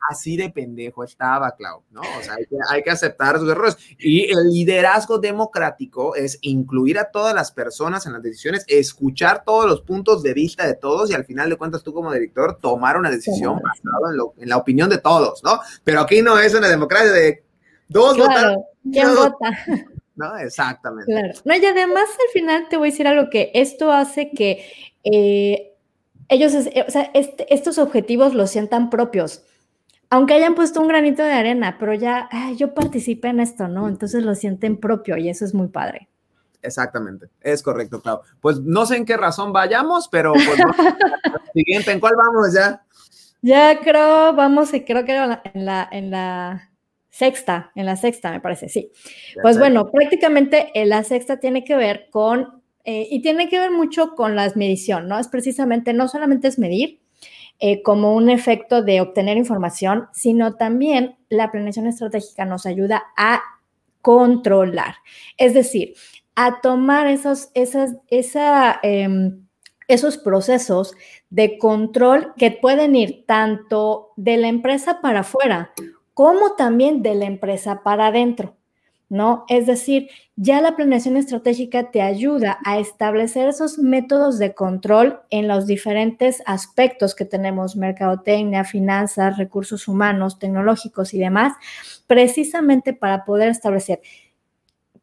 así de pendejo estaba, Clau, ¿no? O sea, hay que, aceptar sus errores. Y el liderazgo democrático es incluir a todas las personas en las decisiones, escuchar todos los puntos de vista de todos y al final de cuentas tú como director tomar una decisión basada en, la opinión de todos, ¿no? Pero aquí no es una democracia de dos claro, ¿Quién vota? No, exactamente. Claro. No, y además al final te voy a decir algo que esto hace que eh, ellos, o sea, este, estos objetivos los sientan propios aunque hayan puesto un granito de arena, pero ya yo participé en esto, ¿no? Entonces lo sienten propio y eso es muy padre. Exactamente, es correcto, Clau. Pues no sé en qué razón vayamos, pero pues siguiente, ¿en cuál vamos ya? Ya creo, vamos, y creo que en la, en la sexta, en la sexta me parece, sí. pues bueno, prácticamente la sexta tiene que ver con eh, y tiene que ver mucho con la medición, ¿no? Es precisamente, no solamente es medir eh, como un efecto de obtener información, sino también la planeación estratégica nos ayuda a controlar, es decir, a tomar esos, esas, esa, em, esos procesos de control que pueden ir tanto de la empresa para afuera como también de la empresa para adentro. ¿No? Es decir, ya la planeación estratégica te ayuda a establecer esos métodos de control en los diferentes aspectos que tenemos, mercadotecnia, finanzas, recursos humanos, tecnológicos y demás, precisamente para poder establecer.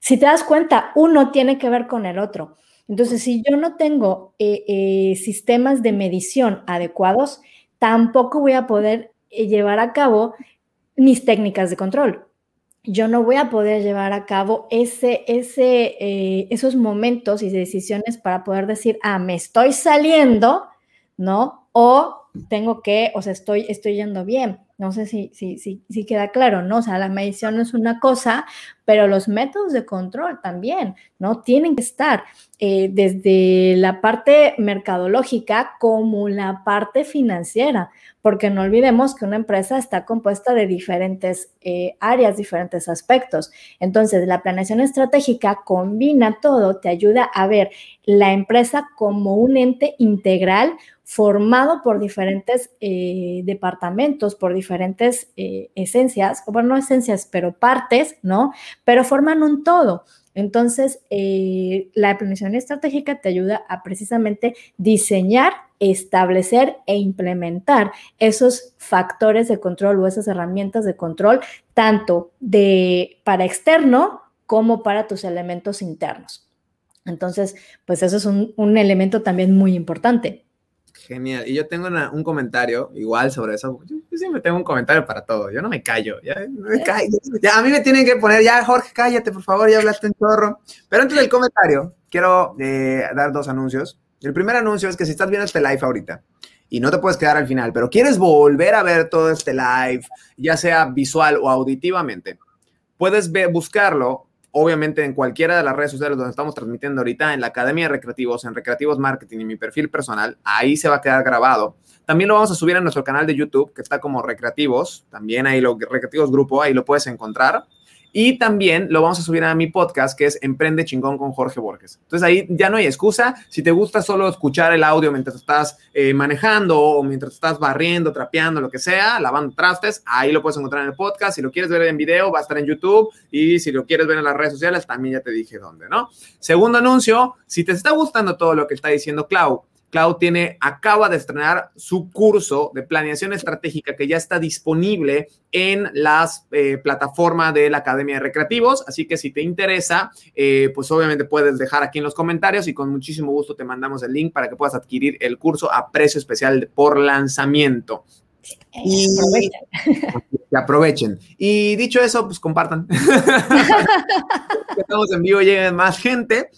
Si te das cuenta, uno tiene que ver con el otro. Entonces, si yo no tengo eh, eh, sistemas de medición adecuados, tampoco voy a poder eh, llevar a cabo mis técnicas de control yo no voy a poder llevar a cabo ese, ese, eh, esos momentos y decisiones para poder decir, ah, me estoy saliendo, ¿no? O tengo que, o sea, estoy, estoy yendo bien. No sé si, si, si, si queda claro, ¿no? O sea, la medición es una cosa, pero los métodos de control también, ¿no? Tienen que estar eh, desde la parte mercadológica como la parte financiera, porque no olvidemos que una empresa está compuesta de diferentes eh, áreas, diferentes aspectos. Entonces, la planeación estratégica combina todo, te ayuda a ver la empresa como un ente integral formado por diferentes eh, departamentos, por diferentes esencias, bueno, no esencias, pero partes, ¿no? Pero forman un todo. Entonces, eh, la planeación estratégica te ayuda a precisamente diseñar, establecer e implementar esos factores de control o esas herramientas de control, tanto de para externo como para tus elementos internos. Entonces, pues eso es un elemento también muy importante. Genial. Y yo tengo un comentario igual sobre eso. Yo, siempre tengo un comentario para todo. Yo no me callo. Ya, a mí me tienen que poner, ya Jorge, cállate, por favor, ya hablaste en chorro. Pero antes del comentario, quiero eh, dar dos anuncios. El primer anuncio es que si estás viendo este live ahorita y no te puedes quedar al final, pero quieres volver a ver todo este live, ya sea visual o auditivamente, puedes buscarlo obviamente en cualquiera de las redes sociales donde estamos transmitiendo ahorita, en la Academia de Recreativos, en Recreativos Marketing y mi perfil personal, ahí se va a quedar grabado. También lo vamos a subir a nuestro canal de YouTube, que está como Recreativos, también ahí lo Recreativos Grupo, ahí lo puedes encontrar. Y también lo vamos a subir a mi podcast, que es Emprende Chingón con Jorge Borges. Entonces ahí ya no hay excusa. Si te gusta solo escuchar el audio mientras estás eh, manejando o mientras estás barriendo, trapeando, lo que sea, lavando trastes, ahí lo puedes encontrar en el podcast. Si lo quieres ver en video, va a estar en YouTube. Y si lo quieres ver en las redes sociales, también ya te dije dónde, ¿no? Segundo anuncio, si te está gustando todo lo que está diciendo Clau, Clau tiene, acaba de estrenar su curso de planeación estratégica que ya está disponible en las eh, plataformas de la Academia de Recreativos. Así que si te interesa, eh, pues obviamente puedes dejar aquí en los comentarios y con muchísimo gusto te mandamos el link para que puedas adquirir el curso a precio especial por lanzamiento. Y aprovechen. aprovechen. Y dicho eso, pues compartan. estamos en vivo, lleguen más gente.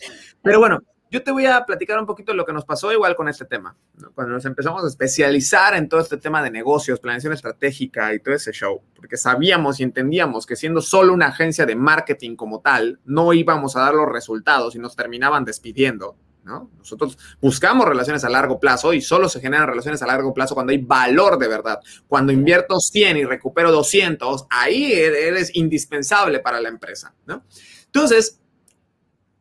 Pero bueno, yo te voy a platicar un poquito de lo que nos pasó igual con este tema. Cuando nos empezamos a especializar en todo este tema de negocios, planeación estratégica y todo ese show, porque sabíamos y entendíamos que siendo solo una agencia de marketing como tal, no íbamos a dar los resultados y nos terminaban despidiendo. ¿no? Nosotros buscamos relaciones a largo plazo y solo se generan relaciones a largo plazo cuando hay valor de verdad. Cuando invierto 100 y recupero 200, ahí eres indispensable para la empresa. Entonces,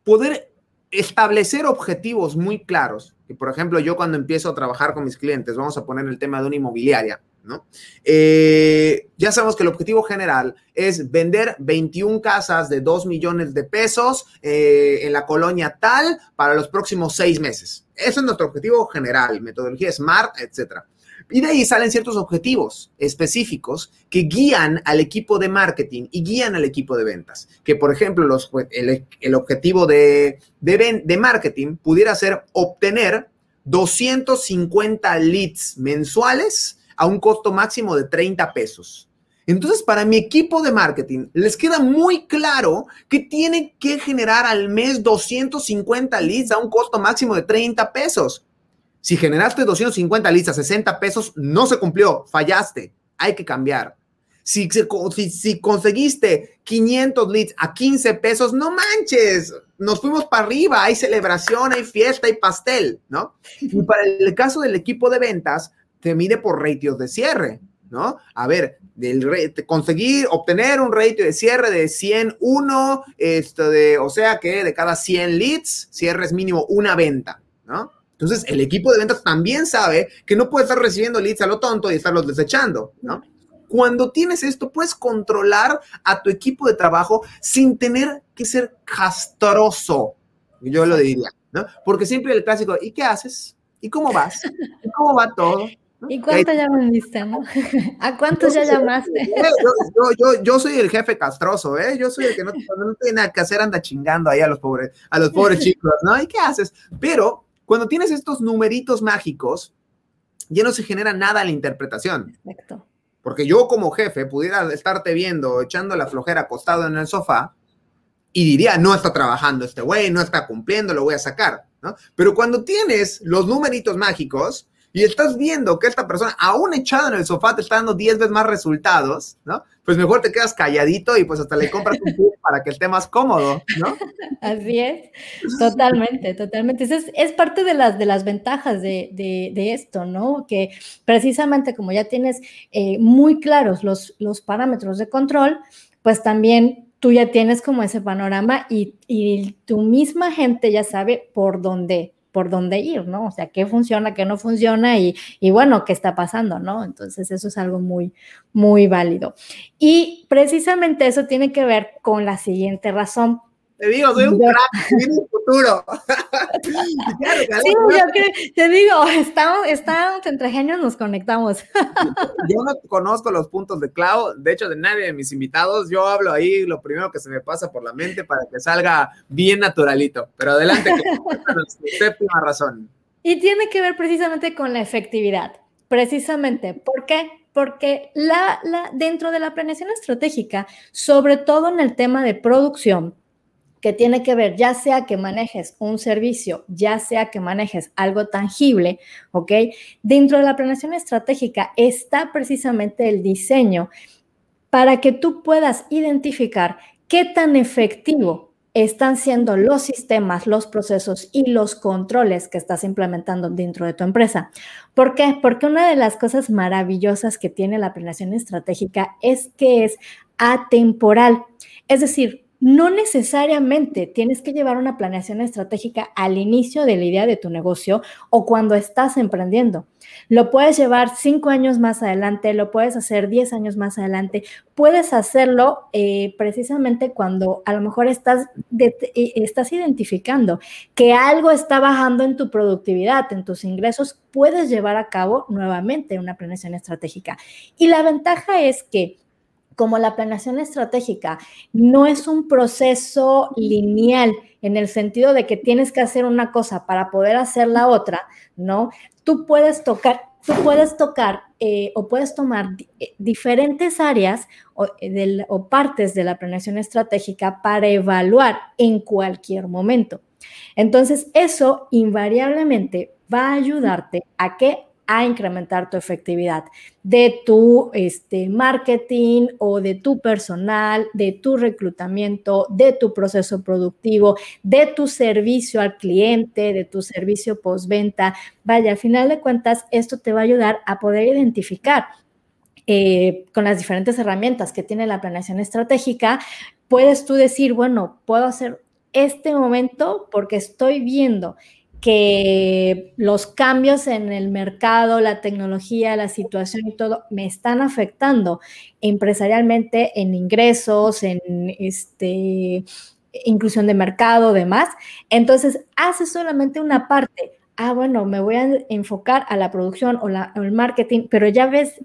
poder establecer objetivos muy claros. Y por ejemplo, yo cuando empiezo a trabajar con mis clientes, vamos a poner el tema de una inmobiliaria, ¿no? Eh, ya sabemos que el objetivo general es vender 21 casas de 2 millones de pesos eh, en la colonia tal para los próximos seis meses. Eso es nuestro objetivo general, metodología SMART, etcétera. Y de ahí salen ciertos objetivos específicos que guían al equipo de marketing y guían al equipo de ventas. Que, por ejemplo, los, el, objetivo de, de, de marketing pudiera ser obtener 250 leads mensuales a un costo máximo de 30 pesos. Entonces, para mi equipo de marketing, les queda muy claro que tiene que generar al mes 250 leads a un costo máximo de 30 pesos. Si generaste 250 leads a 60 pesos, no se cumplió, fallaste, hay que cambiar. Si, si, conseguiste 500 leads a 15 pesos, no manches, nos fuimos para arriba, hay celebración, hay fiesta, hay pastel, ¿no? Y para el caso del equipo de ventas, te mide por ratios de cierre, ¿no? A ver, del conseguir, obtener un ratio de cierre de 101, esto de, o sea que de cada 100 leads, cierres mínimo una venta, ¿no? Entonces, el equipo de ventas también sabe que no puede estar recibiendo leads a lo tonto y estarlos desechando, ¿no? Cuando tienes esto, puedes controlar a tu equipo de trabajo sin tener que ser castroso, yo lo diría, ¿no? Porque siempre el clásico, ¿y qué haces? ¿Y cómo vas? ¿Y cómo va todo? ¿Y cuánto ya vendiste, no? ¿A cuántos ya llamaste? Yo, soy el jefe castroso, ¿eh? Yo soy el que no, no, tiene nada que hacer, anda chingando ahí a los pobres, a los pobres chicos, ¿no? ¿Y qué haces? Pero cuando tienes estos numeritos mágicos, ya no se genera nada en la interpretación. Exacto. Porque yo como jefe pudiera estarte viendo echando la flojera acostado en el sofá y diría, no está trabajando este güey, no está cumpliendo, lo voy a sacar, ¿no? Pero cuando tienes los numeritos mágicos y estás viendo que esta persona, aún echado en el sofá, te está dando 10 veces más resultados, ¿no? Pues mejor te quedas calladito y pues hasta le compras un poco para que esté más cómodo, ¿no? Así es, totalmente, totalmente. Es, es parte de las, de las ventajas de, de, esto, ¿no? Que precisamente como ya tienes eh, muy claros los, los parámetros de control, pues también tú ya tienes como ese panorama y, y tu misma gente ya sabe por dónde por dónde ir, ¿no? O sea, qué funciona, qué no funciona y, y, bueno, qué está pasando, ¿no? Entonces, eso es algo muy, muy válido. Y precisamente eso tiene que ver con la siguiente razón. Te digo, soy un crack, futuro. sí, yo que, te digo, estamos, estamos entre genios, nos conectamos. yo no conozco los puntos de Clau, de hecho, de nadie de mis invitados. Yo hablo ahí lo primero que se me pasa por la mente para que salga bien naturalito. Pero adelante, séptima razón. Y tiene que ver precisamente con la efectividad. Precisamente, ¿por qué? Porque la, la, dentro de la planeación estratégica, sobre todo en el tema de producción, que tiene que ver, ya sea que manejes un servicio, ya sea que manejes algo tangible, ¿ok? Dentro de la planeación estratégica está precisamente el diseño para que tú puedas identificar qué tan efectivo están siendo los sistemas, los procesos y los controles que estás implementando dentro de tu empresa. ¿Por qué? Porque una de las cosas maravillosas que tiene la planeación estratégica es que es atemporal. Es decir, no necesariamente tienes que llevar una planeación estratégica al inicio de la idea de tu negocio o cuando estás emprendiendo. Lo puedes llevar cinco años más adelante, lo puedes hacer diez años más adelante, puedes hacerlo eh, precisamente cuando a lo mejor estás, eh, estás identificando que algo está bajando en tu productividad, en tus ingresos, puedes llevar a cabo nuevamente una planeación estratégica. Y la ventaja es que como la planeación estratégica no es un proceso lineal en el sentido de que tienes que hacer una cosa para poder hacer la otra, ¿no? Tú puedes tocar, tú puedes tocar eh, o puedes tomar eh, diferentes áreas o, eh, o partes de la planeación estratégica para evaluar en cualquier momento. Entonces, eso invariablemente va a ayudarte a que a incrementar tu efectividad de tu este, marketing o de tu personal, de tu reclutamiento, de tu proceso productivo, de tu servicio al cliente, de tu servicio postventa. Vaya, al final de cuentas, esto te va a ayudar a poder identificar eh, con las diferentes herramientas que tiene la planeación estratégica, puedes tú decir, bueno, puedo hacer este momento porque estoy viendo que los cambios en el mercado, la tecnología, la situación y todo me están afectando empresarialmente en ingresos, en este, inclusión de mercado, demás. Entonces, hace solamente una parte. Ah, bueno, me voy a enfocar a la producción o, el marketing, pero ya ves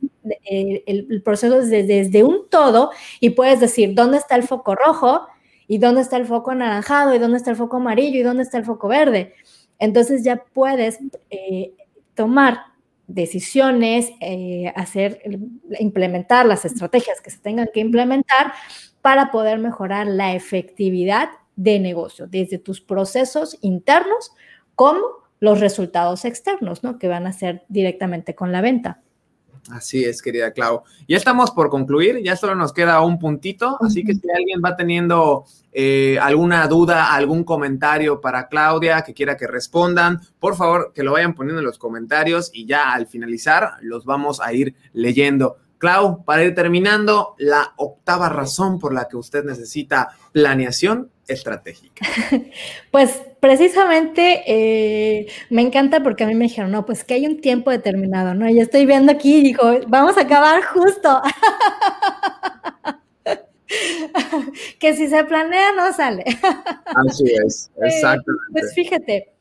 eh, el, proceso desde, desde un todo y puedes decir dónde está el foco rojo y dónde está el foco anaranjado y dónde está el foco amarillo y dónde está el foco verde. Entonces ya puedes eh, tomar decisiones, eh, hacer, implementar las estrategias que se tengan que implementar para poder mejorar la efectividad de negocio, desde tus procesos internos como los resultados externos, ¿no? Que van a ser directamente con la venta. Así es, querida Clau. Ya estamos por concluir, ya solo nos queda un puntito, así que si alguien va teniendo eh, alguna duda, algún comentario para Claudia que quiera que respondan, por favor que lo vayan poniendo en los comentarios y ya al finalizar los vamos a ir leyendo. Clau, para ir terminando, la octava razón por la que usted necesita planeación estratégica. Pues precisamente eh, me encanta porque a mí me dijeron, no, pues que hay un tiempo determinado, ¿no? Y estoy viendo aquí y digo, vamos a acabar justo. que si se planea no sale. Así es, eh, exactamente. pues fíjate,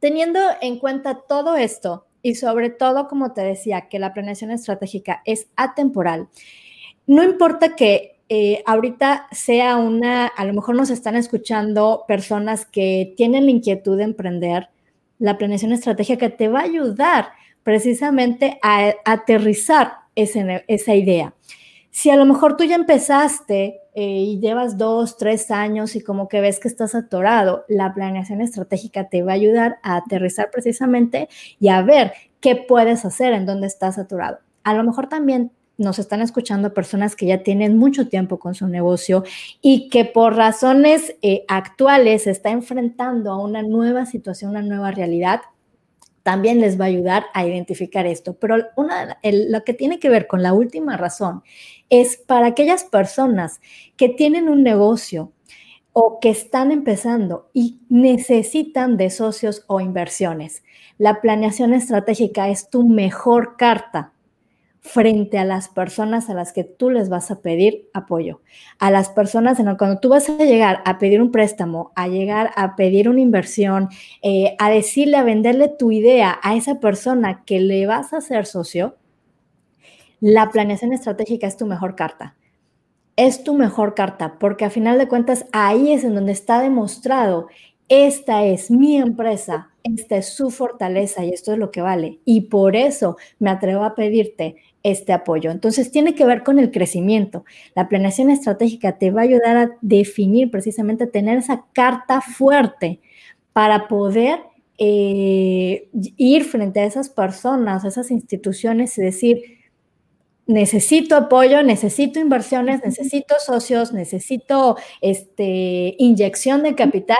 teniendo en cuenta todo esto y sobre todo, como te decía, que la planeación estratégica es atemporal, no importa que eh, ahorita sea una, a lo mejor nos están escuchando personas que tienen la inquietud de emprender, la planeación estratégica te va a ayudar precisamente a, aterrizar esa idea. Si a lo mejor tú ya empezaste eh, y llevas dos, tres años y como que ves que estás atorado, la planeación estratégica te va a ayudar a aterrizar precisamente y a ver qué puedes hacer en dónde estás atorado. A lo mejor también nos están escuchando personas que ya tienen mucho tiempo con su negocio y que por razones eh, actuales se está enfrentando a una nueva situación, una nueva realidad, también les va a ayudar a identificar esto. Pero una, lo que tiene que ver con la última razón es para aquellas personas que tienen un negocio o que están empezando y necesitan de socios o inversiones. La planeación estratégica es tu mejor carta frente a las personas a las que tú les vas a pedir apoyo. A las personas, en cuando tú vas a llegar a pedir un préstamo, a llegar a pedir una inversión, eh, a decirle, a venderle tu idea a esa persona que le vas a hacer socio, la planeación estratégica es tu mejor carta. Es tu mejor carta, porque a final de cuentas ahí es en donde está demostrado, esta es mi empresa, esta es su fortaleza y esto es lo que vale. Y por eso me atrevo a pedirte este apoyo. Entonces, tiene que ver con el crecimiento. La planeación estratégica te va a ayudar a definir precisamente, tener esa carta fuerte para poder eh, ir frente a esas personas, a esas instituciones y decir, necesito apoyo, necesito inversiones, necesito socios, necesito este, inyección de capital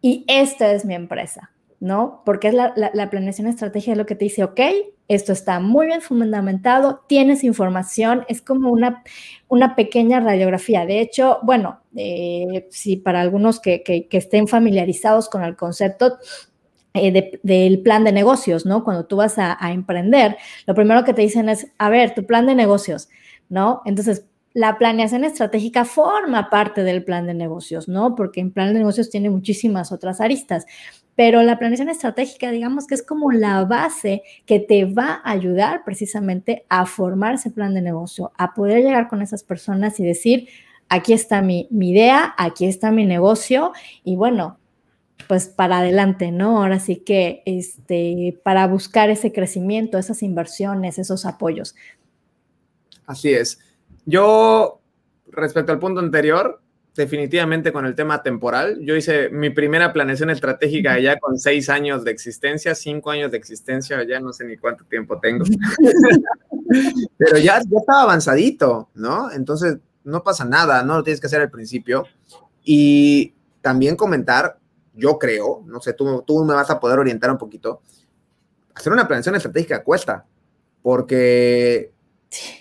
y esta es mi empresa. ¿no? Porque es la, planeación estratégica es lo que te dice, ok, esto está muy bien fundamentado, tienes información, es como una, una pequeña radiografía. De hecho, bueno, eh, si para algunos que, estén familiarizados con el concepto, eh, del plan de negocios, ¿no? Cuando tú vas a, a, emprender, lo primero que te dicen es, a ver, tu plan de negocios, ¿no? Entonces, la planeación estratégica forma parte del plan de negocios, ¿no? Porque en plan de negocios tiene muchísimas otras aristas, pero la planeación estratégica, digamos que es como la base que te va a ayudar precisamente a formar ese plan de negocio, a poder llegar con esas personas y decir, aquí está mi, idea, aquí está mi negocio y bueno, pues para adelante, ¿no? Ahora sí que este, para buscar ese crecimiento, esas inversiones, esos apoyos. Así es. Yo, respecto al punto anterior, definitivamente con el tema temporal. Yo hice mi primera planeación estratégica ya con seis años de existencia, cinco años de existencia, ya no sé ni cuánto tiempo tengo. Pero ya, ya estaba avanzadito, ¿no? Entonces, no pasa nada, no lo tienes que hacer al principio. Y también comentar, yo creo, no sé, tú, tú me vas a poder orientar un poquito, hacer una planeación estratégica cuesta, porque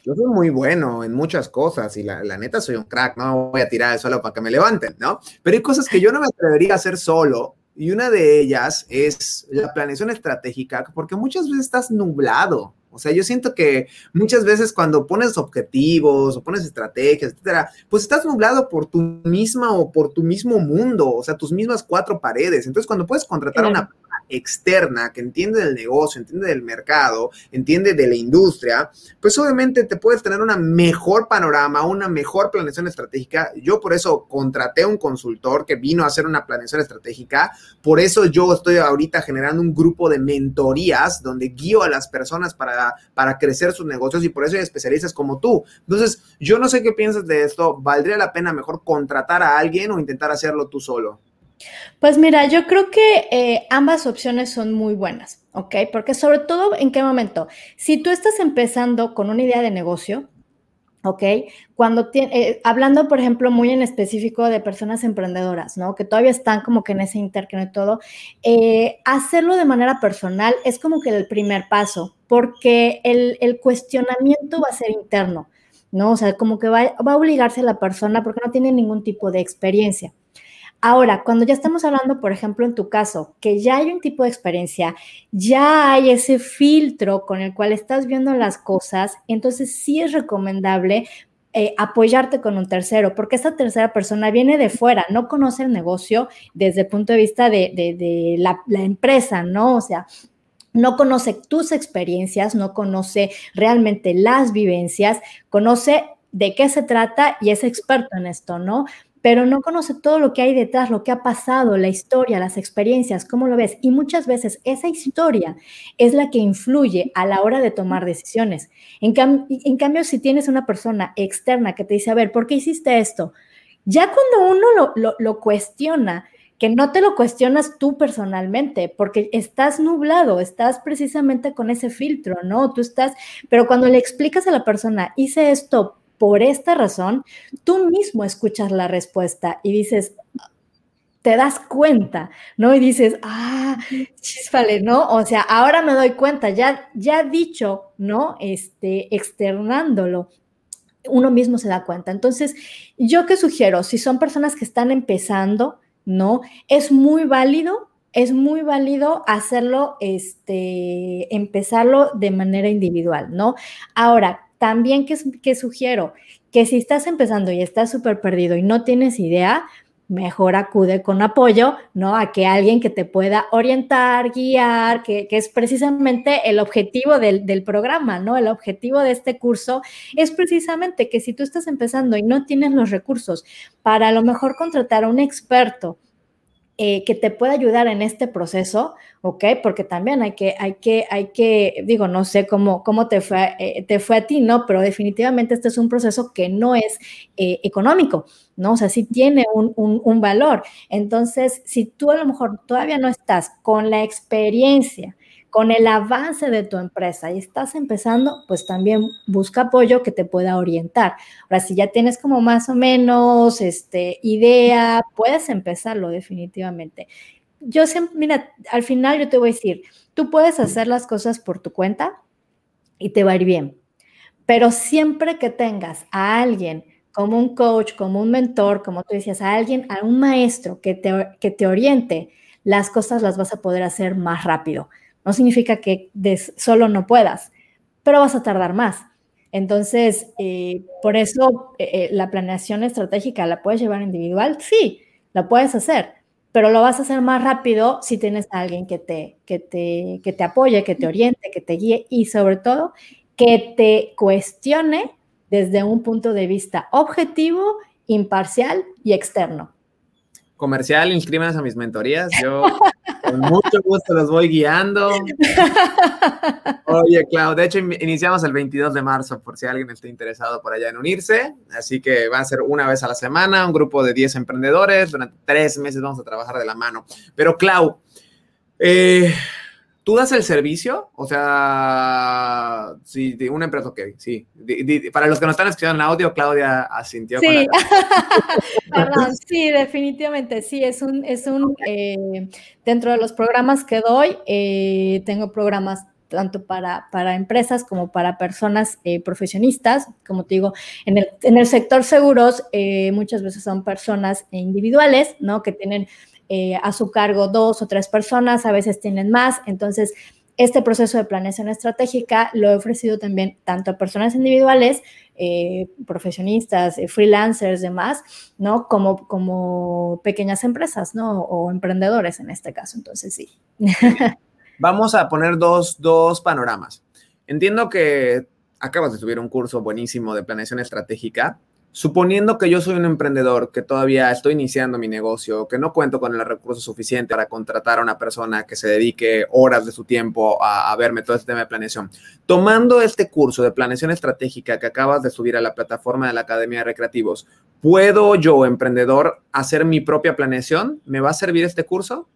yo soy muy bueno en muchas cosas y la, la, neta soy un crack, no voy a tirar el suelo para que me levanten, ¿no? Pero hay cosas que yo no me atrevería a hacer solo y una de ellas es la planeación estratégica, porque muchas veces estás nublado. O sea, yo siento que muchas veces cuando pones objetivos o pones estrategias, etcétera, pues estás nublado por tu misma o por tu mismo mundo, o sea, tus mismas cuatro paredes. Entonces, cuando puedes contratar a una externa que entiende del negocio, entiende del mercado, entiende de la industria, pues obviamente te puedes tener una mejor panorama, una mejor planeación estratégica. Yo por eso contraté un consultor que vino a hacer una planeación estratégica. Por eso yo estoy ahorita generando un grupo de mentorías donde guío a las personas para, para crecer sus negocios y por eso hay especialistas como tú. Entonces, yo no sé qué piensas de esto. ¿Valdría la pena mejor contratar a alguien o intentar hacerlo tú solo? Pues mira, yo creo que eh, ambas opciones son muy buenas, ¿ok? Porque sobre todo, ¿en qué momento? Si tú estás empezando con una idea de negocio, ¿ok? Cuando eh, hablando, por ejemplo, muy en específico de personas emprendedoras, ¿no? Que todavno están como que en ese intercambio y todo, eh, hacerlo de manera personal es como que el primer paso, porque el, el, cuestionamiento va a ser interno, ¿no? O sea, como que va, va a obligarse a la persona porque no tiene ningún tipo de experiencia. Ahora, cuando ya estamos hablando, por ejemplo, en tu caso, que ya hay un tipo de experiencia, ya hay ese filtro con el cual estás viendo las cosas, entonces sí es recomendable eh, apoyarte con un tercero, porque esa tercera persona viene de fuera, no conoce el negocio desde el punto de vista de, la, la empresa, ¿no? O sea, no conoce tus experiencias, no conoce realmente las vivencias, conoce de qué se trata y es experto en esto, ¿no? Pero no conoce todo lo que hay detrás, lo que ha pasado, la historia, las experiencias, cómo lo ves. Y muchas veces esa historia es la que influye a la hora de tomar decisiones. En, cambio, si tienes una persona externa que te dice, a ver, ¿por qué hiciste esto? Ya cuando uno lo, lo cuestiona, que no te lo cuestionas tú personalmente, porque estás nublado, estás precisamente con ese filtro, ¿no? Tú estás, pero cuando le explicas a la persona, hice esto por esta razón, tú mismo escuchas la respuesta y dices, te das cuenta, ¿no? Y dices, ah, chispale, ¿no? O sea, ahora me doy cuenta, ya, ya dicho, ¿no? Este, externándolo, uno mismo se da cuenta. Entonces, yo que sugiero, si son personas que están empezando, ¿no? Es muy válido, es muy válido hacerlo, este, empezarlo de manera individual, ¿no? Ahora, también que, sugiero que si estás empezando y estás súper perdido y no tienes idea, mejor acude con apoyo, ¿no? A que alguien que te pueda orientar, guiar, que, es precisamente el objetivo del, del, programa, ¿no? El objetivo de este curso es precisamente que si tú estás empezando y no tienes los recursos para a lo mejor contratar a un experto eh, que te pueda ayudar en este proceso, ¿ok? Porque también hay que, hay que, hay que, digo, no sé cómo, cómo te, fue, eh, te fue a ti, ¿no? Pero definitivamente este es un proceso que no es eh, económico, ¿no? O sea, sí tiene un, un, un valor. Entonces, si tú a lo mejor todavía no estás con la experiencia, con el avance de tu empresa y estás empezando, pues también busca apoyo que te pueda orientar. Ahora, si ya tienes como más o menos este, idea, puedes empezarlo definitivamente. Yo siempre, mira, al final yo te voy a decir, tú puedes hacer las cosas por tu cuenta y te va a ir bien, pero siempre que tengas a alguien como un coach, como un mentor, como tú decías, a alguien, a un maestro que te, que te oriente, las cosas las vas a poder hacer más rápido. No significa que solo no puedas, pero vas a tardar más. Entonces, eh, por eso eh, eh, la planeación estratégica la puedes llevar individual, sí, la puedes hacer, pero lo vas a hacer más rápido si tienes a alguien que te, que te, que te apoye, que te oriente, que te guíe y sobre todo que te cuestione desde un punto de vista objetivo, imparcial y externo comercial, inscríbanse a mis mentorías. Yo con mucho gusto los voy guiando. Oye, Clau, de hecho iniciamos el 22 de marzo por si alguien está interesado por allá en unirse. Así que va a ser una vez a la semana, un grupo de 10 emprendedores. Durante tres meses vamos a trabajar de la mano. Pero Clau, eh, ¿Tú das el servicio? O sea, sí, de una empresa, ok, sí. para los que no están escuchando en audio, Claudia asintió. Sí, Perdón, sí, definitivamente, sí, es un, es un, eh, dentro de los programas que doy, eh, tengo programas tanto para, para, empresas como para personas eh, profesionistas. Como te digo, en el, en el sector seguros, muchas veces son personas individuales, ¿no? Que tienen eh, a su cargo dos o tres personas, a veces tienen más. Entonces, este proceso de planeación estratégica lo he ofrecido también tanto a personas individuales, eh, profesionistas, eh, freelancers, demás, ¿no? Como, como pequeñas empresas, ¿no? O emprendedores en este caso. Entonces, sí. Vamos a poner dos, dos panoramas. Entiendo que acabas de subir un curso buenísimo de planeación estratégica, Suponiendo que yo soy un emprendedor, que todavía estoy iniciando mi negocio, que no cuento con el recurso suficiente para contratar a una persona que se dedique horas de su tiempo a, verme todo este tema de planeación. Tomando este curso de planeación estratégica que acabas de subir a la plataforma de la Academia de Recreativos, ¿puedo yo, emprendedor, hacer mi propia planeación? ¿Me va a servir este curso?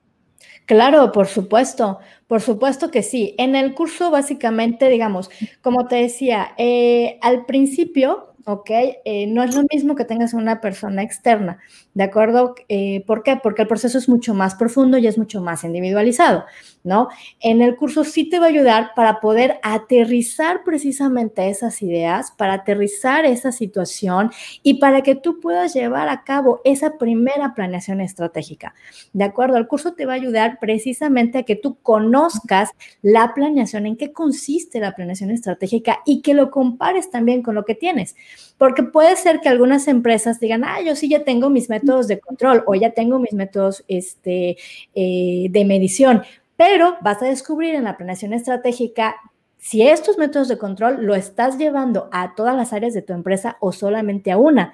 Claro, por supuesto, por supuesto que sí. En el curso, básicamente, digamos, como te decía, eh, al principio ¿ok? Eh, no es lo mismo que tengas una persona externa, ¿de acuerdo? Eh, ¿Por qué? Porque el proceso es mucho más profundo y es mucho más individualizado, ¿no? En el curso sí te va a ayudar para poder aterrizar precisamente esas ideas, para aterrizar esa situación y para que tú puedas llevar a cabo esa primera planeación estratégica, ¿de acuerdo? El curso te va a ayudar precisamente a que tú conozcas la planeación, en qué consiste la planeación estratégica y que lo compares también con lo que tienes. Porque puede ser que algunas empresas digan, ah, yo sí ya tengo mis métodos de control o ya tengo mis métodos este, eh, de medición, pero vas a descubrir en la planeación estratégica si estos métodos de control lo estás llevando a todas las áreas de tu empresa o solamente a una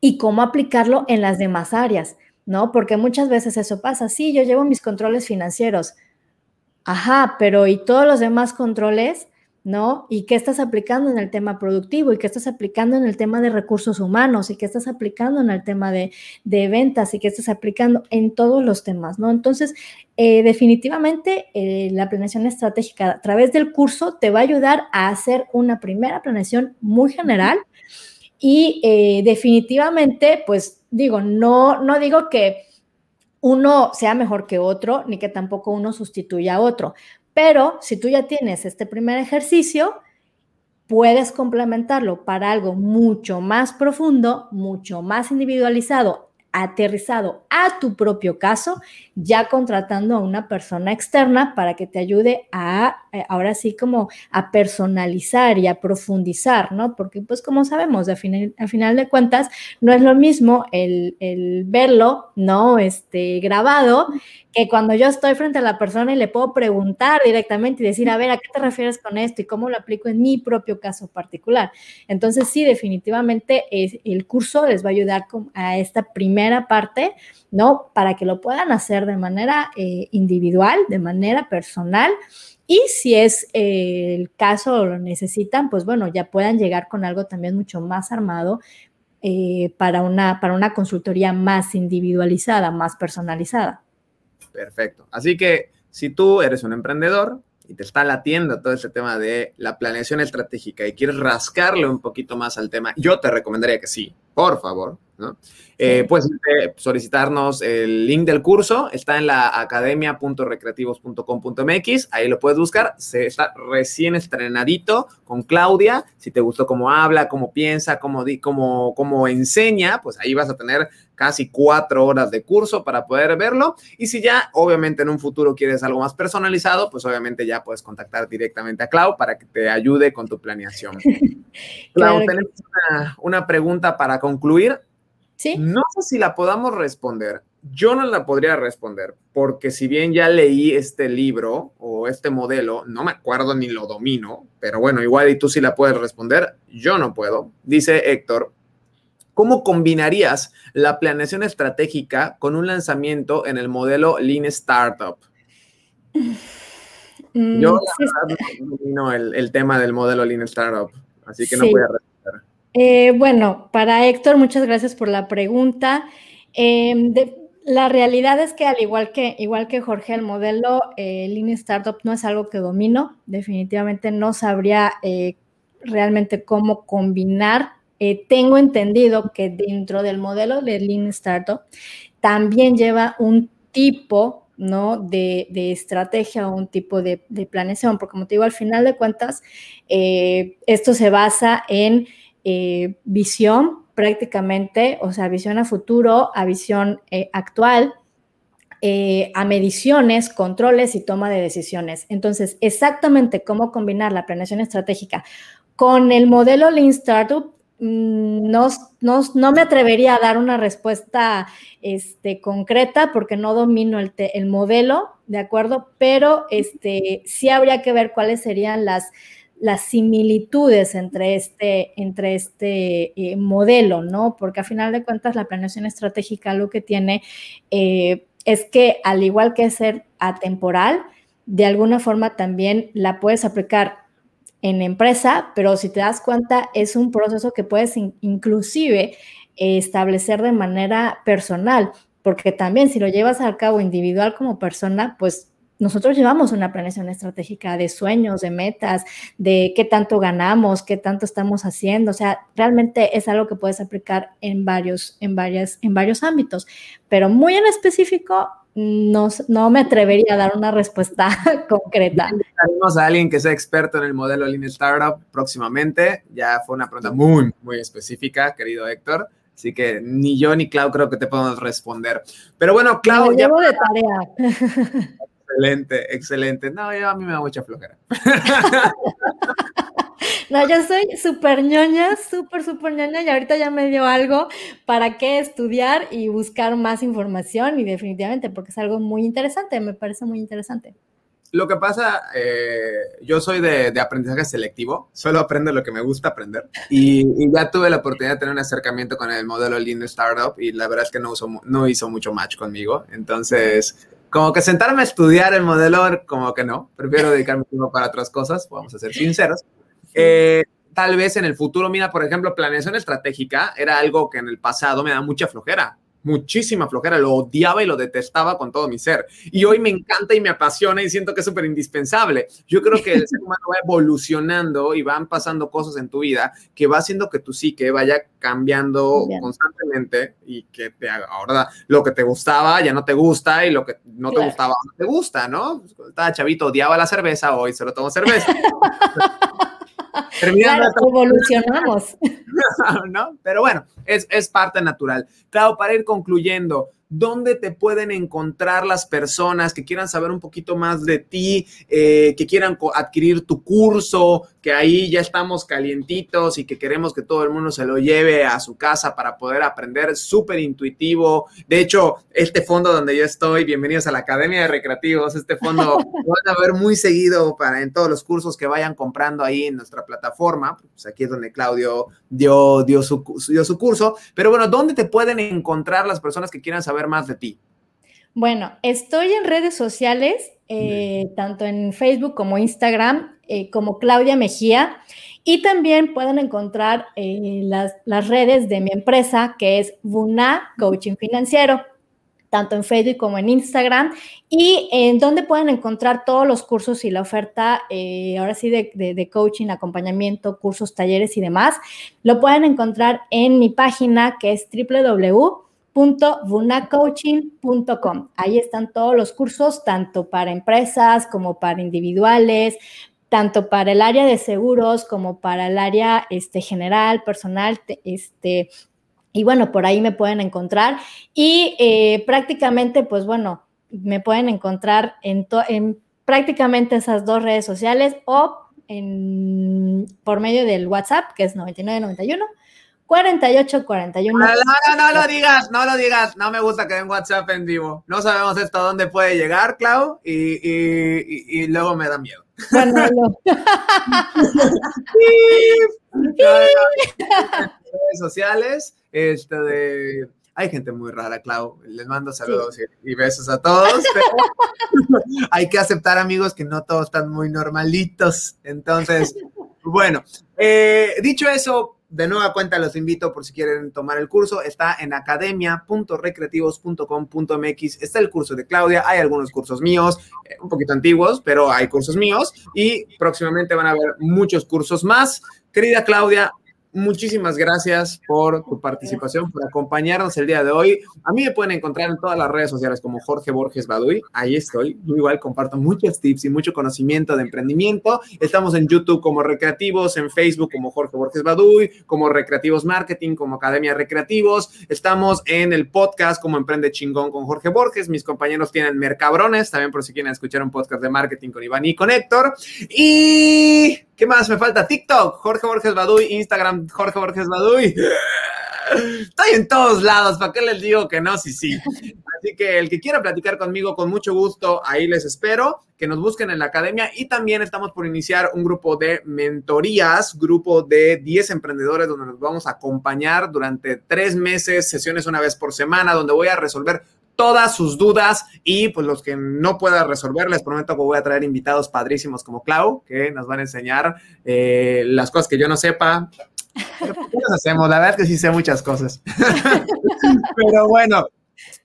y cómo aplicarlo en las demás áreas, ¿no? Porque muchas veces eso pasa. Sí, yo llevo mis controles financieros. Ajá, pero ¿y todos los demás controles? ¿No? Y qué estás aplicando en el tema productivo y qué estás aplicando en el tema de recursos humanos y qué estás aplicando en el tema de, ventas y qué estás aplicando en todos los temas, ¿no? Entonces, eh, definitivamente eh, la planeación estratégica a través del curso te va a ayudar a hacer una primera planeación muy general y eh, definitivamente, pues digo, no, no digo que uno sea mejor que otro, ni que tampoco uno sustituya a otro, pero si tú ya tienes este primer ejercicio, puedes complementarlo para algo mucho más profundo, mucho más individualizado aterrizado a tu propio caso, ya contratando a una persona externa para que te ayude a, eh, ahora sí, como a personalizar y a profundizar, ¿no? Porque pues como sabemos, a final, final de cuentas, no es lo mismo el, el, verlo, ¿no? Este, grabado, que cuando yo estoy frente a la persona y le puedo preguntar directamente y decir, a ver, ¿a qué te refieres con esto y cómo lo aplico en mi propio caso particular? Entonces, sí, definitivamente el curso les va a ayudar a esta primera parte, ¿no? Para que lo puedan hacer de manera eh, individual, de manera personal. Y si es eh, el caso o lo necesitan, pues bueno, ya puedan llegar con algo también mucho más armado eh, para, una, para una consultoría más individualizada, más personalizada. Perfecto. Así que si tú eres un emprendedor y te está latiendo todo ese tema de la planeación estratégica y quieres rascarle un poquito más al tema, yo te recomendaría que sí, por favor, ¿no? Eh, puedes solicitarnos el link del curso, está en la academia.recreativos.com.mx, ahí lo puedes buscar, se está recién estrenadito con Claudia, si te gustó cómo habla, cómo piensa, cómo, cómo, cómo enseña, pues ahí vas a tener casi cuatro horas de curso para poder verlo. Y si ya, obviamente, en un futuro quieres algo más personalizado, pues obviamente ya puedes contactar directamente a Clau para que te ayude con tu planeación. Clau, tenemos una, una pregunta para concluir. No sé si la podamos responder. Yo no la podría responder porque si bien ya leí este libro o este modelo, no me acuerdo ni lo domino, pero bueno, igual y tú sí la puedes responder, yo no puedo. Dice Héctor, ¿cómo combinarías la planeación estratégica con un lanzamiento en el modelo Lean Startup? Mm, yo no domino el, tema del modelo Lean Startup, así que no voy a responder. Eh, bueno, para Héctor, muchas gracias por la pregunta. Em, la realidad es que al igual que, igual que Jorge, el modelo eh, Lean Startup no es algo que domino. Definitivamente no sabría eh, realmente cómo combinar. tengo entendido que dentro del modelo de Lean Startup también lleva un tipo ¿no? De, estrategia o un tipo de, de, planeación, porque como te digo, al final de cuentas, esto se basa en eh, visión prácticamente, o sea, visión a futuro, a visión eh, actual, eh, a mediciones, controles y toma de decisiones. Entonces, exactamente cómo combinar la planeación estratégica con el modelo Lean Startup, mm, no, no, me atrevería a dar una respuesta este, concreta porque no domino el, el modelo, ¿de acuerdo? Pero este, sí habría que ver cuáles serían las las similitudes entre este, entre este eh, modelo, ¿no? Porque a final de cuentas la planeación estratégica lo que tiene eh, es que al igual que ser atemporal, de alguna forma también la puedes aplicar en empresa, pero si te das cuenta es un proceso que puedes inclusive establecer de manera personal, porque también si lo llevas a cabo individual como persona, pues nosotros llevamos una planeación estratégica de sueños, de metas, de qué tanto ganamos, qué tanto estamos haciendo. O sea, realmente es algo que puedes aplicar en varios, en varias, en varios ámbitos. Pero muy en específico, no, no me atrevería a dar una respuesta concreta. Tenemos a alguien que sea experto en el modelo Lean Startup próximamente. Ya fue una pregunta muy, muy específica, querido Héctor. Así que ni yo ni Clau creo que te podemos responder. Pero bueno, Clau. ya... llevo de tarea. Excelente, excelente. No, yo, a mí me da mucha flojera. No, yo soy súper ñoña, súper, súper ñoña y ahorita ya me dio algo para qué estudiar y buscar más información y definitivamente porque es algo muy interesante, me parece muy interesante. Lo que pasa, eh, yo soy de, aprendizaje selectivo, solo aprendo lo que me gusta aprender y, ya tuve la oportunidad de tener un acercamiento con el modelo Lean Startup y la verdad es que no, no hizo mucho match conmigo, entonces como que sentarme a estudiar el modelo, como que no, prefiero dedicarme tiempo para otras cosas, vamos a ser sinceros. Eh, tal vez en el futuro, mira, por ejemplo, planeación estratégica era algo que en el pasado me da mucha flojera muchísima flojera, lo odiaba y lo detestaba con todo mi ser. Y hoy me encanta y me apasiona y siento que es súper indispensable. Yo creo que el ser humano va evolucionando y van pasando cosas en tu vida que va haciendo que tu psique vaya cambiando constantemente y que te haga, ahora lo que te gustaba ya no te gusta y lo que no te gustaba no te gusta, ¿no? Estaba chavito, odiaba la cerveza, hoy se lo tomo cerveza. Terminando evolucionamos. ¿No? Pero bueno, es, es parte natural. Claro, para ir concluyendo, dónde te pueden encontrar las personas que quieran saber un poquito más de ti, eh, que quieran adquirir tu curso, que ahí ya estamos calientitos y que queremos que todo el mundo se lo lleve a su casa para poder aprender súper intuitivo. De hecho, este fondo donde yo estoy, bienvenidos a la Academia de Recreativos, este fondo van a ver muy seguido para en todos los cursos que vayan comprando ahí en nuestra plataforma. Pues aquí es donde Claudio dio, dio, su, dio su curso. Pero bueno, ¿dónde te pueden encontrar las personas que quieran saber más de ti? Bueno, estoy en redes sociales, eh, tanto en Facebook como Instagram, eh, como Claudia Mejía. Y también pueden encontrar eh, las, las, redes de mi empresa, que es Buna Coaching Financiero, tanto en Facebook como en Instagram, y en donde pueden encontrar todos los cursos y la oferta, ahora sí, de, de, coaching, acompañamiento, cursos, talleres y demás. Lo pueden encontrar en mi página, que es www www.bunacoaching.com. Ahí están todos los cursos, tanto para empresas como para individuales, tanto para el área de seguros como para el área este, general, personal, este, y bueno, por ahí me pueden encontrar. Y eh, prácticamente, pues bueno, me pueden encontrar en, en prácticamente esas dos redes sociales o en, por medio del WhatsApp, que es 9991 48 41. No, no, no, lo digas, no lo digas. No me gusta que den WhatsApp en vivo. No sabemos esto a dónde puede llegar, Clau, y, y, y, luego me da miedo. Bueno, no. redes sociales, este de hay gente muy rara, Clau. Les mando saludos y, besos a todos. hay que aceptar, amigos, que no todos están muy normalitos. Entonces, bueno, eh, dicho eso, de nueva cuenta los invito por si quieren tomar el curso. Está en academia.recreativos.com.mx. Está el curso de Claudia. Hay algunos cursos míos, eh, un poquito antiguos, pero hay cursos míos. Y próximamente van a haber muchos cursos más. Querida Claudia, muchísimas gracias por tu participación, por acompañarnos el día de hoy. A mí me pueden encontrar en todas las redes sociales como Jorge Borges Baduy. Ahí estoy. Yo igual comparto muchos tips y mucho conocimiento de emprendimiento. Estamos en YouTube como Recreativos, en Facebook como Jorge Borges Baduy, como Recreativos Marketing, como Academia Recreativos. Estamos en el podcast como Emprende Chingón con Jorge Borges. Mis compañeros tienen Mercabrones, también por si quieren escuchar un podcast de marketing con Iván y con Héctor. Y ¿Qué más me falta? TikTok, Jorge Borges Baduy, Instagram, Jorge Borges Baduy. Estoy en todos lados, ¿para qué les digo que no? Sí, sí. Así que el que quiera platicar conmigo, con mucho gusto, ahí les espero, que nos busquen en la academia y también estamos por iniciar un grupo de mentorías, grupo de 10 emprendedores donde nos vamos a acompañar durante tres meses, sesiones una vez por semana, donde voy a resolver todas sus dudas y pues los que no pueda resolver, les prometo que voy a traer invitados padrísimos como Clau, que nos van a enseñar eh, las cosas que yo no sepa. Pero, ¿Qué nos hacemos? La verdad es que sí sé muchas cosas. Pero bueno,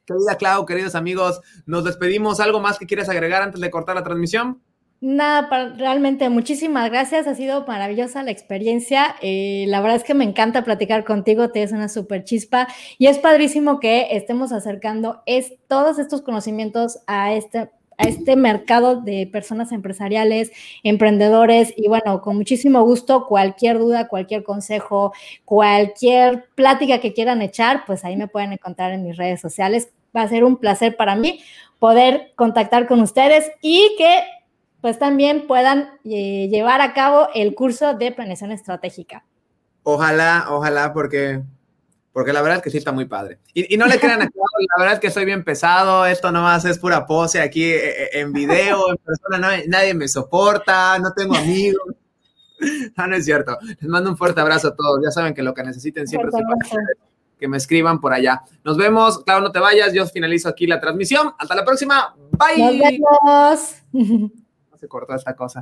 querida Clau, queridos amigos, nos despedimos. ¿Algo más que quieres agregar antes de cortar la transmisión? Nada, realmente muchísimas gracias. Ha sido maravillosa la experiencia. Eh, la verdad es que me encanta platicar contigo. Te es una súper chispa y es padrísimo que estemos acercando es, todos estos conocimientos a este, a este mercado de personas empresariales, emprendedores y bueno, con muchísimo gusto, cualquier duda, cualquier consejo, cualquier plática que quieran echar, pues ahí me pueden encontrar en mis redes sociales. Va a ser un placer para mí poder contactar con ustedes y que pues también puedan eh, llevar a cabo el curso de planeación estratégica. Ojalá, ojalá, porque, porque la verdad es que sí está muy padre. Y, y no le crean a la verdad es que soy bien pesado, esto nomás es pura pose aquí eh, eh, en video, en persona, no, nadie me soporta, no tengo amigos. No, no es cierto. Les mando un fuerte abrazo a todos. Ya saben que lo que necesiten siempre que me escriban por allá. Nos vemos. Claro, no te vayas. Yo finalizo aquí la transmisión. Hasta la próxima. Bye. Nos vemos. se cortó esta cosa.